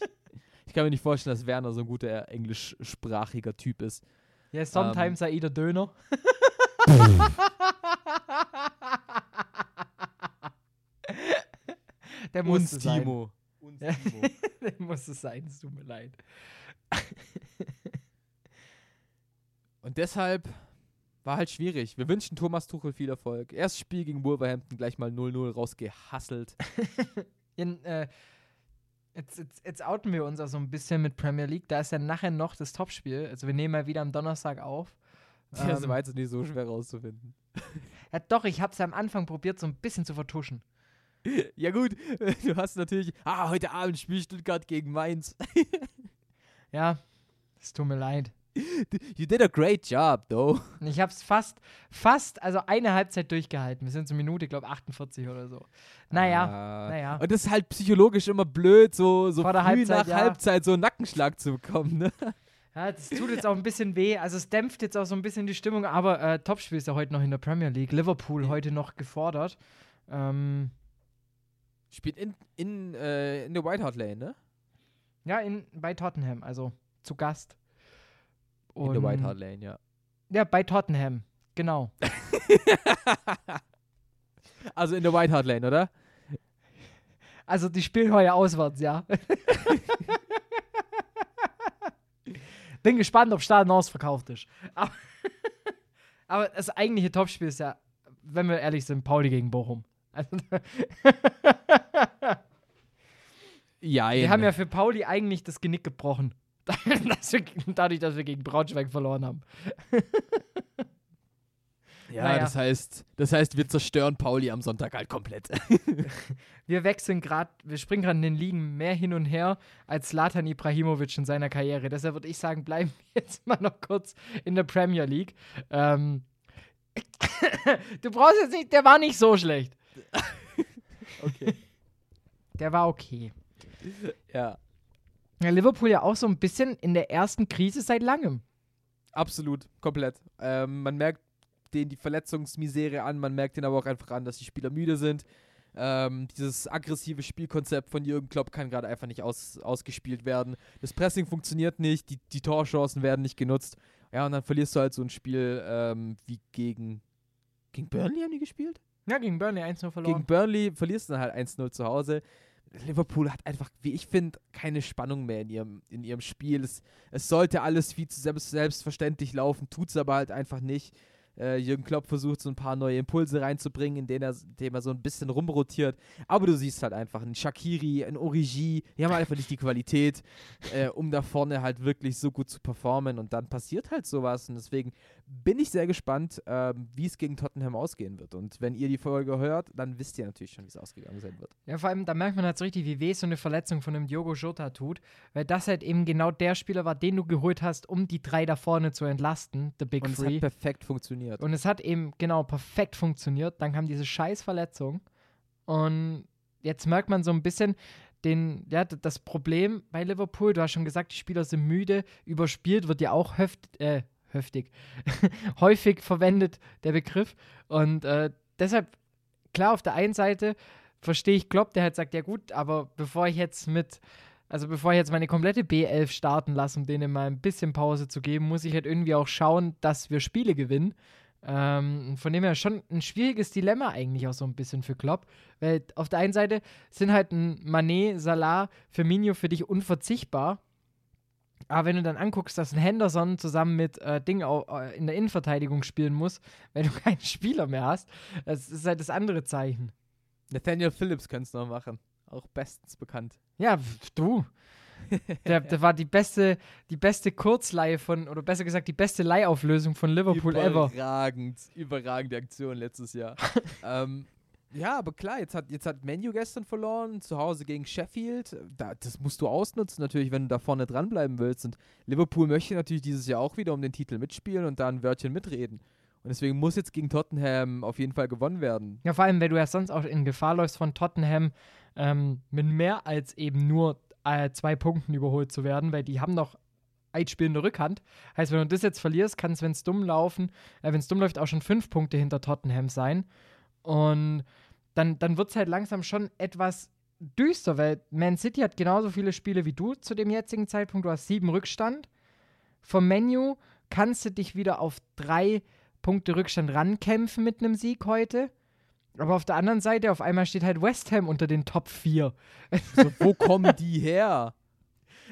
Speaker 2: Ich kann mir nicht vorstellen, dass Werner so ein guter englischsprachiger Typ ist.
Speaker 1: Ja, sometimes I eat a Döner. [LAUGHS] Der muss es sein.
Speaker 2: Timo.
Speaker 1: Ja. [LAUGHS] Der muss es sein, es tut mir leid. [LAUGHS]
Speaker 2: Und deshalb war halt schwierig. Wir wünschen Thomas Tuchel viel Erfolg. Erstes Spiel gegen Wolverhampton gleich mal 0-0 rausgehasselt.
Speaker 1: In, äh, jetzt, jetzt, jetzt outen wir uns auch so ein bisschen mit Premier League. Da ist ja nachher noch das Topspiel. Also wir nehmen ja wieder am Donnerstag auf. [LAUGHS]
Speaker 2: Das
Speaker 1: Ähm,
Speaker 2: war jetzt nicht so schwer rauszufinden.
Speaker 1: ja, doch, ich habe es ja am Anfang probiert, so ein bisschen zu vertuschen. [LAUGHS]
Speaker 2: Ja gut, [LAUGHS] du hast natürlich, ah, heute Abend spielt Stuttgart gegen Mainz.
Speaker 1: Ja, es tut mir leid. [LAUGHS]
Speaker 2: You did a great job, though.
Speaker 1: Ich habe es fast, fast, also eine Halbzeit durchgehalten. Wir sind zur Minute, glaube 48 oder so. Naja,
Speaker 2: Ah.
Speaker 1: naja.
Speaker 2: Und das ist halt psychologisch immer blöd, so, so
Speaker 1: Vor der
Speaker 2: früh
Speaker 1: Halbzeit,
Speaker 2: nach
Speaker 1: ja.
Speaker 2: Halbzeit so einen Nackenschlag zu bekommen, ne?
Speaker 1: Ja, das tut jetzt auch ein bisschen weh. Also es dämpft jetzt auch so ein bisschen die Stimmung. Aber äh, Topspiel ist ja heute noch in der Premier League. Liverpool heute noch gefordert. Ähm,
Speaker 2: Spielt in, in, äh, in der White Hart Lane, ne?
Speaker 1: ja, in, bei Tottenham, also zu Gast.
Speaker 2: In der White
Speaker 1: Und-
Speaker 2: Hart Lane, ja.
Speaker 1: Ja, bei Tottenham, genau. [LAUGHS]
Speaker 2: Also in der White Hart Lane, oder?
Speaker 1: Also die spielen heute auswärts, ja. [LAUGHS] Bin gespannt, ob Stadion ausverkauft ist. Aber, [LAUGHS] aber das eigentliche Topspiel ist ja, wenn wir ehrlich sind, Pauli gegen Bochum. Also,
Speaker 2: Ja,
Speaker 1: wir haben ja für Pauli eigentlich das Genick gebrochen. [LAUGHS] dass wir, dadurch, dass wir gegen Braunschweig verloren haben. [LAUGHS]
Speaker 2: Ja,
Speaker 1: Naja.
Speaker 2: das heißt, das heißt, wir zerstören Pauli am Sonntag halt komplett. [LAUGHS]
Speaker 1: Wir wechseln gerade, wir springen gerade in den Ligen mehr hin und her als Latan Ibrahimovic in seiner Karriere. Deshalb würde ich sagen, bleiben wir jetzt mal noch kurz in der Premier League. Ähm, [COUGHS] du brauchst jetzt nicht, der war nicht so schlecht.
Speaker 2: okay.
Speaker 1: Der war okay.
Speaker 2: Ja,
Speaker 1: Ja, Liverpool ja auch so ein bisschen in der ersten Krise seit langem.
Speaker 2: absolut, komplett. Ähm, man merkt denen die Verletzungsmisere an, man merkt denen aber auch einfach an, dass die Spieler müde sind. Ähm, dieses aggressive Spielkonzept von Jürgen Klopp kann gerade einfach nicht aus, ausgespielt werden. Das Pressing funktioniert nicht, die, die Torchancen werden nicht genutzt. Ja, und dann verlierst du halt so ein Spiel ähm, wie gegen. Gegen Burnley haben die gespielt?
Speaker 1: Ja, gegen Burnley 1-0 verloren.
Speaker 2: Gegen Burnley verlierst du dann halt 1-0 zu Hause. Liverpool hat einfach, wie ich finde, keine Spannung mehr in ihrem, in ihrem Spiel. Es, es sollte alles viel zu selbst, selbstverständlich laufen, tut es aber halt einfach nicht. Äh, Jürgen Klopp versucht so ein paar neue Impulse reinzubringen, indem er, indem er so ein bisschen rumrotiert. Aber du siehst halt einfach einen Shakiri, einen Origi, die haben einfach nicht die Qualität, äh, um da vorne halt wirklich so gut zu performen. Und dann passiert halt sowas. Und deswegen bin ich sehr gespannt, ähm, wie es gegen Tottenham ausgehen wird. Und wenn ihr die Folge hört, dann wisst ihr natürlich schon, wie es ausgegangen sein wird.
Speaker 1: Ja, vor allem, da merkt man halt so richtig, wie weh so eine Verletzung von einem Diogo Jota tut, weil das halt eben genau der Spieler war, den du geholt hast, um die drei da vorne zu entlasten, the Big
Speaker 2: Und es
Speaker 1: Three.
Speaker 2: hat perfekt funktioniert.
Speaker 1: Und es hat eben genau perfekt funktioniert. Dann kam diese scheiß Verletzung. Und jetzt merkt man so ein bisschen den, ja, das Problem bei Liverpool. Du hast schon gesagt, die Spieler sind müde. Überspielt wird ja auch höft, äh, höftig, [LAUGHS] häufig verwendet, der Begriff. Und äh, deshalb, klar, auf der einen Seite verstehe ich Klopp, der halt sagt, ja gut, aber bevor ich jetzt mit, also bevor ich jetzt meine komplette B11 starten lasse, um denen mal ein bisschen Pause zu geben, muss ich halt irgendwie auch schauen, dass wir Spiele gewinnen. Ähm, von dem her schon ein schwieriges Dilemma eigentlich auch so ein bisschen für Klopp. Weil auf der einen Seite sind halt ein Manet, Salah, Firmino für dich unverzichtbar. Aber wenn du dann anguckst, dass ein Henderson zusammen mit äh, Ding au- äh, in der Innenverteidigung spielen muss, [LAUGHS] weil du keinen Spieler mehr hast, das ist halt das andere Zeichen.
Speaker 2: Nathaniel Phillips könnte es noch machen. Auch bestens bekannt.
Speaker 1: Ja, du. [LAUGHS] Der, der war die beste, die beste Kurzleihe von, oder besser gesagt, die beste Leihauflösung von Liverpool ever.
Speaker 2: Überragend, überragende Aktion letztes Jahr. [LAUGHS] ähm, ja, aber klar, jetzt hat, jetzt hat Menu gestern verloren, zu Hause gegen Sheffield. Da, das musst du ausnutzen natürlich, wenn du da vorne dranbleiben willst. Und Liverpool möchte natürlich dieses Jahr auch wieder um den Titel mitspielen und da ein Wörtchen mitreden. Und deswegen muss jetzt gegen Tottenham auf jeden Fall gewonnen werden.
Speaker 1: Ja, vor allem, weil du ja sonst auch in Gefahr läufst, von Tottenham ähm, mit mehr als eben nur äh, zwei Punkten überholt zu werden, weil die haben noch ein Spiel in der Rückhand. Heißt, wenn du das jetzt verlierst, kann es, wenn es dumm laufen, äh, wenn es dumm läuft, auch schon fünf Punkte hinter Tottenham sein. Und dann, dann wird es halt langsam schon etwas düster, weil Man City hat genauso viele Spiele wie du zu dem jetzigen Zeitpunkt. Du hast sieben Rückstand. Vom Menu kannst du dich wieder auf drei Punkte Rückstand rankämpfen mit einem Sieg heute. Aber auf der anderen Seite, auf einmal steht halt West Ham unter den Top 4.
Speaker 2: So, wo kommen die her?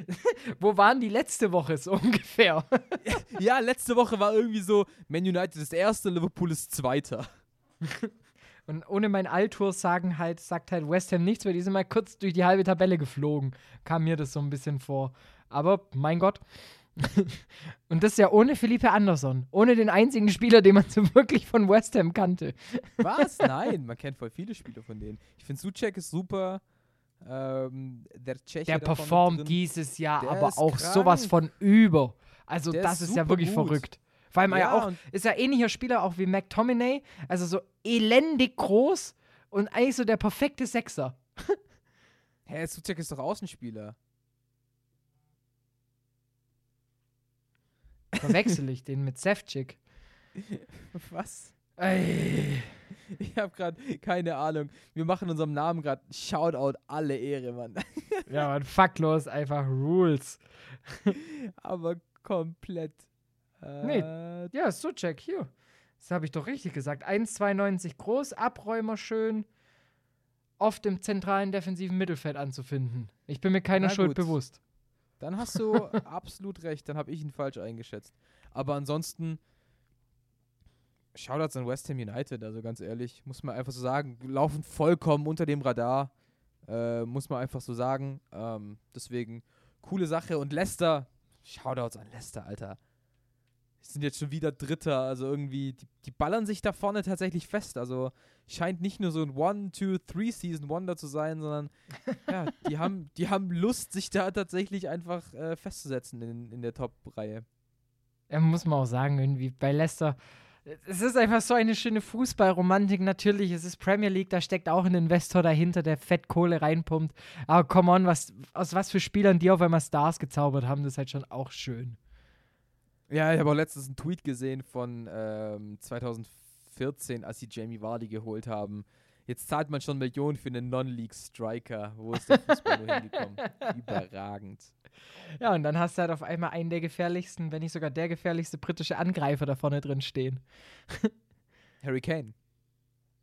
Speaker 2: [LAUGHS]
Speaker 1: Wo waren die letzte Woche so [LAUGHS] ungefähr? [LAUGHS]
Speaker 2: Ja, letzte Woche war irgendwie so, Man United ist Erster, Liverpool ist Zweiter.
Speaker 1: Und ohne mein Alltour sagen halt, sagt halt West Ham nichts, weil die sind mal kurz durch die halbe Tabelle geflogen. Kam mir das so ein bisschen vor. Aber mein Gott. [LAUGHS] Und das ja ohne Felipe Anderson. Ohne den einzigen Spieler, den man so [LAUGHS] wirklich von West Ham kannte.
Speaker 2: Was? [LAUGHS] Nein, man kennt voll viele Spieler von denen. Ich finde, Suchek ist super. Ähm, der Tscheche
Speaker 1: Der performt dieses Jahr
Speaker 2: Der
Speaker 1: aber auch
Speaker 2: krank.
Speaker 1: sowas von über. Also
Speaker 2: Der
Speaker 1: das
Speaker 2: ist
Speaker 1: ist ja wirklich
Speaker 2: gut.
Speaker 1: verrückt. Vor allem ja,
Speaker 2: Ja,
Speaker 1: auch, ist ja ähnlicher Spieler auch wie McTominay, also so elendig groß und eigentlich so der perfekte Sechser.
Speaker 2: Hä, Suchek ist doch Außenspieler.
Speaker 1: Verwechsel ich den mit Sevcik. [LAUGHS]
Speaker 2: Was?
Speaker 1: Ey.
Speaker 2: Ich habe gerade keine Ahnung. Wir machen unserem Namen gerade Shoutout alle Ehre, Mann. [LAUGHS]
Speaker 1: Ja, man, fucklos, einfach Rules. [LAUGHS]
Speaker 2: Aber komplett. Äh,
Speaker 1: Ja, Suchek, hier. Das habe ich doch richtig gesagt. 1,92 groß, Abräumer schön, oft im zentralen defensiven Mittelfeld anzufinden. Ich bin mir keiner
Speaker 2: Na
Speaker 1: Schuld
Speaker 2: gut.
Speaker 1: bewusst.
Speaker 2: Dann hast du [LAUGHS] absolut recht. Dann habe ich ihn falsch eingeschätzt. Aber ansonsten. Shoutouts an West Ham United, also ganz ehrlich, muss man einfach so sagen, laufen vollkommen unter dem Radar, äh, muss man einfach so sagen. Ähm, deswegen, coole Sache. Und Leicester, Shoutouts an Leicester, Alter. Sind jetzt schon wieder Dritter. Also irgendwie, die, die ballern sich da vorne tatsächlich fest. Also scheint nicht nur so ein One, Two, Three Season Wonder zu sein, sondern [LAUGHS] ja, die haben, die haben Lust, sich da tatsächlich einfach äh, festzusetzen in, in der Top-Reihe.
Speaker 1: Ja, muss man auch sagen, irgendwie bei Leicester. Es ist einfach so eine schöne Fußballromantik. Natürlich, es ist Premier League, da steckt auch ein Investor dahinter, der Fett Kohle reinpumpt. Aber come on, was, aus was für Spielern die auf einmal Stars gezaubert haben, das ist halt schon auch schön.
Speaker 2: Ja, ich habe auch letztens einen Tweet gesehen von ähm, 2014, als sie Jamie Vardy geholt haben. Jetzt zahlt man schon Millionen für einen Non-League-Striker. Wo ist der Fußball nur hingekommen? [LAUGHS] Überragend.
Speaker 1: Ja, und dann hast du halt auf einmal einen der gefährlichsten, wenn nicht sogar der gefährlichste britische Angreifer da vorne drin stehen. [LAUGHS]
Speaker 2: Harry Kane.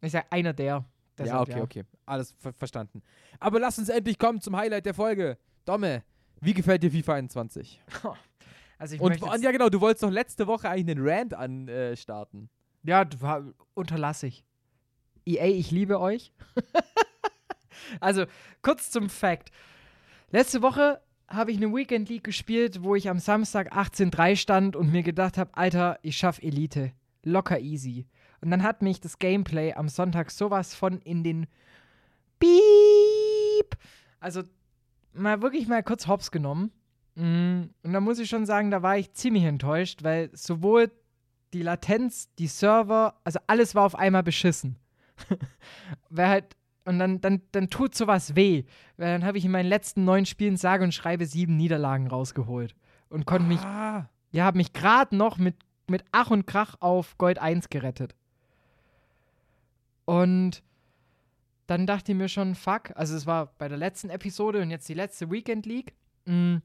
Speaker 1: Ich sag einer der.
Speaker 2: ja,
Speaker 1: Deshalb,
Speaker 2: okay, okay. Alles ver verstanden. Aber lass uns endlich kommen zum Highlight der Folge. Domme, wie gefällt dir FIFA 21? [LAUGHS]
Speaker 1: Also ich
Speaker 2: Und
Speaker 1: jetzt-
Speaker 2: ja, genau, du wolltest doch letzte Woche eigentlich einen Rant anstarten.
Speaker 1: Ja, du- wa- unterlasse ich. EA, ich liebe euch. [LAUGHS] also, kurz zum Fact. Letzte Woche habe ich eine Weekend League gespielt, wo ich am Samstag 18.3 stand und mir gedacht habe, Alter, ich schaff Elite. Locker easy. Und dann hat mich das Gameplay am Sonntag sowas von in den Beep. Also, mal wirklich mal kurz hops genommen. Mm, Und da muss ich schon sagen, da war ich ziemlich enttäuscht, weil sowohl die Latenz, die Server, also alles war auf einmal beschissen. [LAUGHS] Wer halt, und dann, dann, dann tut sowas weh. Weil dann habe ich in meinen letzten neun Spielen sage und schreibe sieben Niederlagen rausgeholt. Und konnte mich,
Speaker 2: Ah,
Speaker 1: ja, habe mich gerade noch mit, mit Ach und Krach auf Gold 1 gerettet. Und dann dachte ich mir schon, fuck, also es war bei der letzten Episode und jetzt die letzte Weekend League. mm,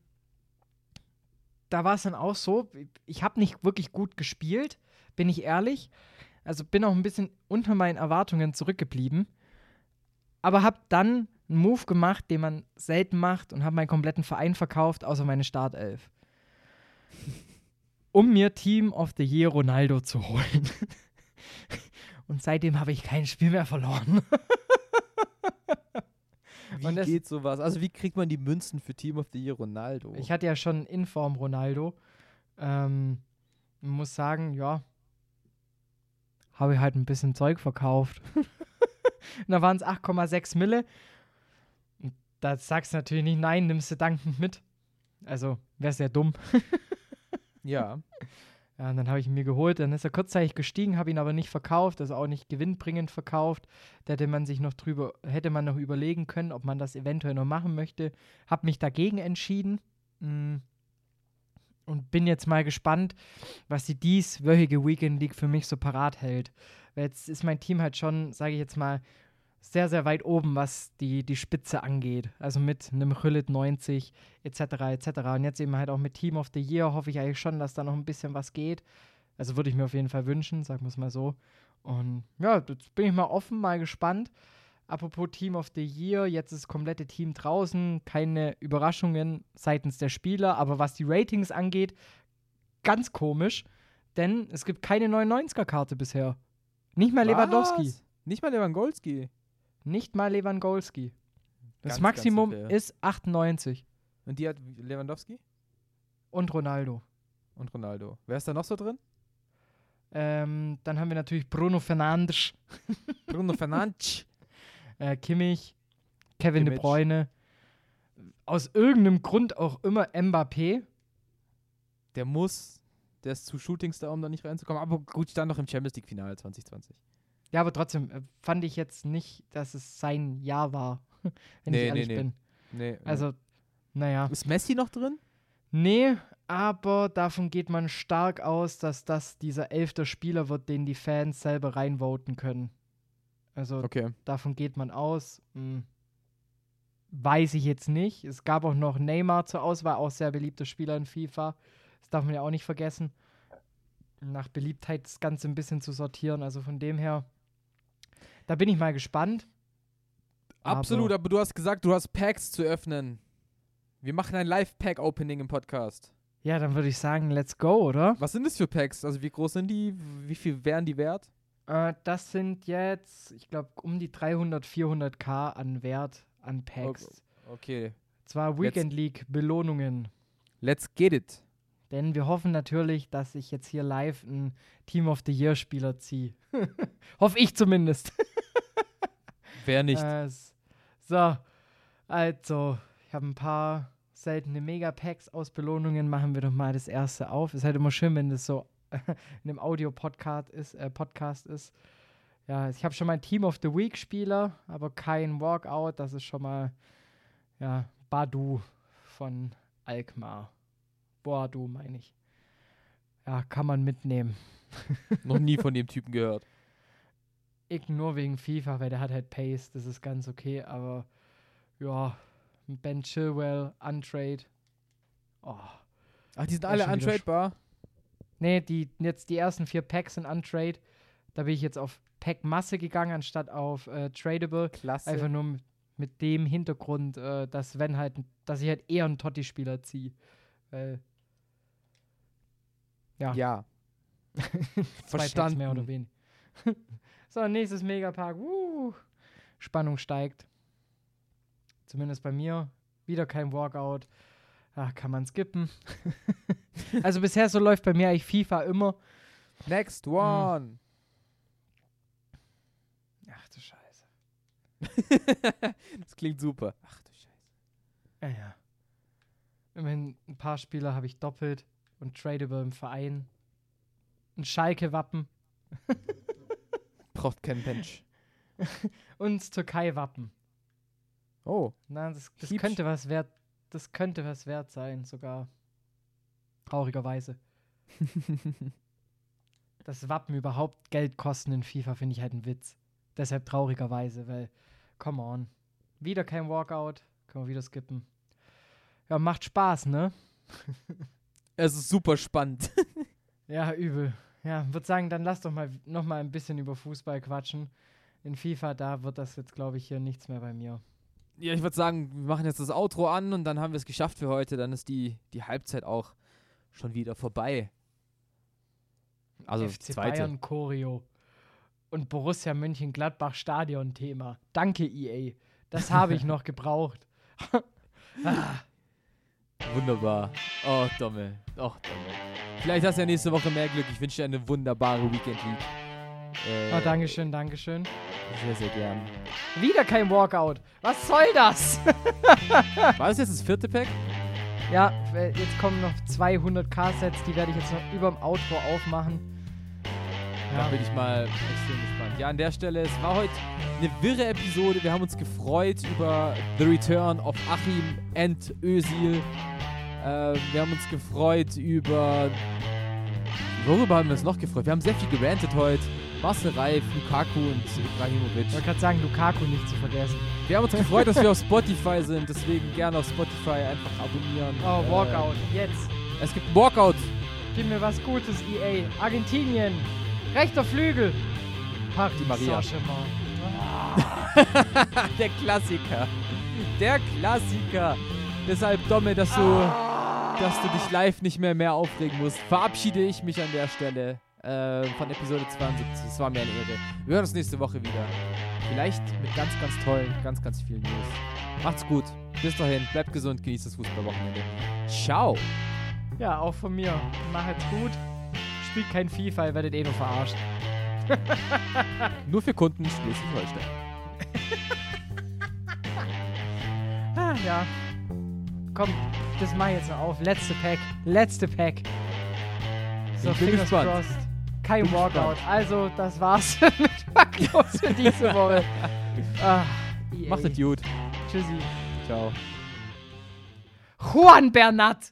Speaker 1: Da war es dann auch so, ich habe nicht wirklich gut gespielt, bin ich ehrlich. Also bin auch ein bisschen unter meinen Erwartungen zurückgeblieben. Aber habe dann einen Move gemacht, den man selten macht und habe meinen kompletten Verein verkauft, außer meine Startelf. um mir Team of the Year Ronaldo zu holen. [LAUGHS] Und seitdem habe ich kein Spiel mehr verloren. [LAUGHS]
Speaker 2: wie
Speaker 1: das-
Speaker 2: geht sowas? Also wie kriegt man die Münzen für Team of the Year Ronaldo?
Speaker 1: Ich hatte ja schon Inform Ronaldo. Ähm, muss sagen, ja, habe ich halt ein bisschen Zeug verkauft. [LAUGHS] Und da waren es 8,6 Mille. Und da sagst du natürlich nicht nein, nimmst du dankend mit. Also, wäre sehr dumm.
Speaker 2: ja. [LAUGHS]
Speaker 1: Ja, und dann habe ich ihn mir geholt, dann ist er kurzzeitig gestiegen, habe ihn aber nicht verkauft, also auch nicht gewinnbringend verkauft. Da hätte man sich noch drüber, hätte man noch überlegen können, ob man das eventuell noch machen möchte. Habe mich dagegen entschieden. Mm. Und bin jetzt mal gespannt, was die dieswöchige Weekend League für mich so parat hält. Weil jetzt ist mein Team halt schon, sage ich jetzt mal, sehr, sehr weit oben, was die, die Spitze angeht. Also mit einem Chullit 90 etc. etc. Und jetzt eben halt auch mit Team of the Year hoffe ich eigentlich schon, dass da noch ein bisschen was geht. Also würde ich mir auf jeden Fall wünschen, sagen wir es mal so. Und ja, jetzt bin ich mal offen, mal gespannt. Apropos Team of the Year, jetzt ist das komplette Team draußen, keine Überraschungen seitens der Spieler, aber was die Ratings angeht, ganz komisch, denn es gibt keine 99er-Karte bisher. Nicht mal Lewandowski.
Speaker 2: Nicht mal Lewandowski.
Speaker 1: Nicht mal Lewandowski. Das
Speaker 2: Ganz,
Speaker 1: Maximum
Speaker 2: ganz
Speaker 1: ist 98.
Speaker 2: Und die hat Lewandowski
Speaker 1: Und Ronaldo.
Speaker 2: und Ronaldo. Wer ist da noch so drin?
Speaker 1: Ähm, dann haben wir natürlich Bruno Fernandes, [LAUGHS]
Speaker 2: Bruno Fernandes. [LAUGHS]
Speaker 1: äh, Kimmich, Kevin De
Speaker 2: Kimmich.
Speaker 1: Bruyne. Aus irgendeinem Grund auch immer Mbappé.
Speaker 2: Der muss, der ist zu Shootings da, um da nicht reinzukommen. Aber gut, stand noch im Champions League Finale 2020.
Speaker 1: Ja, aber trotzdem äh, fand ich jetzt nicht, dass es sein Jahr war, [LAUGHS] wenn
Speaker 2: Nee,
Speaker 1: ich ehrlich
Speaker 2: nee, nee.
Speaker 1: bin.
Speaker 2: Nee.
Speaker 1: Also, naja.
Speaker 2: ist Messi noch drin?
Speaker 1: Nee, aber davon geht man stark aus, dass das dieser elfte Spieler wird, den die Fans selber reinvoten können. Also
Speaker 2: Okay.
Speaker 1: davon geht man aus. Hm. Weiß ich jetzt nicht. Es gab auch noch Neymar zur Auswahl, auch sehr beliebter Spieler in FIFA. Das darf man ja auch nicht vergessen. Nach Beliebtheit das Ganze ein bisschen zu sortieren. Also von dem her, da bin ich mal gespannt.
Speaker 2: Absolut,
Speaker 1: Aber-
Speaker 2: aber du hast gesagt, du hast Packs zu öffnen. Wir machen ein Live-Pack-Opening im Podcast.
Speaker 1: Ja, dann würde ich sagen, let's go, oder?
Speaker 2: Was sind das für Packs? Also wie groß sind die? Wie viel wären die wert?
Speaker 1: Äh, das sind jetzt, ich glaube, um die 300, 400k an Wert an Packs.
Speaker 2: Okay.
Speaker 1: Zwar Weekend League Belohnungen.
Speaker 2: Let's get it.
Speaker 1: Denn wir hoffen natürlich, dass ich jetzt hier live einen Team of the Year Spieler ziehe. [LAUGHS] Hoffe ich zumindest. [LAUGHS]
Speaker 2: Wer nicht?
Speaker 1: Äh, so, also, ich habe ein paar seltene Megapacks aus Belohnungen. Machen wir doch mal das erste auf. Ist halt immer schön, wenn das so [LAUGHS] in einem Audio-Podcast ist, äh, Podcast ist. Ja, ich habe schon mal ein Team of the Week Spieler, aber kein Walkout. Das ist schon mal, ja, Badu von Alkmaar. Boadu, meine ich. Ja, kann man mitnehmen. [LAUGHS]
Speaker 2: Noch nie von dem Typen gehört.
Speaker 1: Ich nur wegen FIFA, weil der hat halt Pace, das ist ganz okay, aber ja, Ben Chilwell, Untrade. Oh.
Speaker 2: Ach, die sind alle untradebar?
Speaker 1: Nee, die, jetzt die ersten vier Packs sind Untrade. Da bin ich jetzt auf Pack-Masse gegangen, anstatt auf äh, Tradable.
Speaker 2: Klasse.
Speaker 1: Einfach nur mit, mit dem Hintergrund, äh, dass wenn halt, dass ich halt eher einen Totti-Spieler ziehe. Weil ja.
Speaker 2: ja. [LAUGHS] Verstanden.
Speaker 1: mehr oder weniger. [LAUGHS] so, nächstes Megapark. Uh, Spannung steigt. Zumindest bei mir. Wieder kein Walkout. Ah, kann man skippen. [LAUGHS] also bisher so läuft bei mir eigentlich FIFA immer.
Speaker 2: Next one.
Speaker 1: Ach du Scheiße. [LAUGHS]
Speaker 2: das klingt super. Ach du Scheiße.
Speaker 1: Ja, ja. Immerhin ein paar Spieler habe ich doppelt und tradable im Verein. Ein Schalke-Wappen [LAUGHS]
Speaker 2: Braucht kein Mensch. [LAUGHS]
Speaker 1: und Türkei-Wappen.
Speaker 2: Oh.
Speaker 1: Na, das, das könnte was wert, das könnte was wert sein, sogar. Traurigerweise. [LAUGHS] Das Wappen überhaupt Geld kosten in FIFA finde ich halt ein Witz. Deshalb traurigerweise, weil, come on. Wieder kein Walkout, können wir wieder skippen. Ja, macht Spaß, ne?
Speaker 2: Es ist super spannend. [LAUGHS]
Speaker 1: Ja, übel. Ja, würde sagen, dann lass doch mal noch mal ein bisschen über Fußball quatschen. In FIFA, da wird das jetzt, glaube ich, hier nichts mehr bei mir.
Speaker 2: ja, ich würde sagen, wir machen jetzt das Outro an und dann haben wir es geschafft für heute. Dann ist die, die Halbzeit auch schon wieder vorbei. Also
Speaker 1: FC
Speaker 2: zweite.
Speaker 1: Bayern Choreo und Borussia Mönchengladbach Stadion-Thema. Danke, EA. Das habe ich [LAUGHS] noch gebraucht. [LAUGHS] ah,
Speaker 2: Wunderbar. Oh, Domme. Oh, Domme. Vielleicht hast du ja nächste Woche mehr Glück. Ich wünsche dir eine wunderbare Weekend League. Äh,
Speaker 1: oh, Dankeschön, Dankeschön.
Speaker 2: Sehr, sehr gern.
Speaker 1: Wieder kein Walkout. Was soll das? [LAUGHS]
Speaker 2: War das jetzt das vierte Pack?
Speaker 1: ja, jetzt kommen noch 200 K-Sets, die werde ich jetzt noch überm Outro aufmachen.
Speaker 2: Da
Speaker 1: Ja,
Speaker 2: bin ich mal extrem gespannt. Ja, an der Stelle, es war heute eine wirre Episode. Wir haben uns gefreut über The Return of Achim and Özil. Äh, wir haben uns gefreut über. Worüber haben wir uns noch gefreut? Wir haben sehr viel gerantet heute. Marcel Reif, Lukaku und Ibrahimovic.
Speaker 1: ich wollte gerade sagen, Lukaku nicht zu vergessen.
Speaker 2: Wir haben uns [LAUGHS] gefreut, dass wir auf Spotify sind. Deswegen gerne auf Spotify einfach abonnieren.
Speaker 1: Oh,
Speaker 2: Äh,
Speaker 1: Walkout. Jetzt.
Speaker 2: es gibt einen Walkout.
Speaker 1: Gib mir was Gutes, EA. Argentinien. Rechter Flügel. Paris
Speaker 2: Die Maria.
Speaker 1: Saint-Germain. [LAUGHS]
Speaker 2: Der Klassiker. Der Klassiker. Deshalb, Domme, dass du, dass du dich live nicht mehr mehr aufregen musst, verabschiede ich mich an der Stelle äh, von Episode 72. Es war mir eine Ehre. Wir hören uns nächste Woche wieder. Vielleicht mit ganz, ganz tollen, ganz, ganz vielen News. Macht's gut. Bis dahin. Bleibt gesund. Genießt das Fußballwochenende. Ciao.
Speaker 1: Ja, auch von mir. Macht's gut. Spielt kein FIFA, ihr werdet eh nur verarscht. [LAUGHS]
Speaker 2: Nur für Kunden Schleswig-Holstein. [LAUGHS]
Speaker 1: Ah, ja. Komm, das mach ich jetzt noch auf. Letzte Pack. Letzte Pack. So,
Speaker 2: Ich bin
Speaker 1: fingers
Speaker 2: gespannt.
Speaker 1: crossed. Kein
Speaker 2: Bin
Speaker 1: Walkout. Also, das war's [LAUGHS] mit Packlos für diese Woche. Ah.
Speaker 2: Macht es gut.
Speaker 1: Tschüssi.
Speaker 2: Ciao.
Speaker 1: Juan Bernat.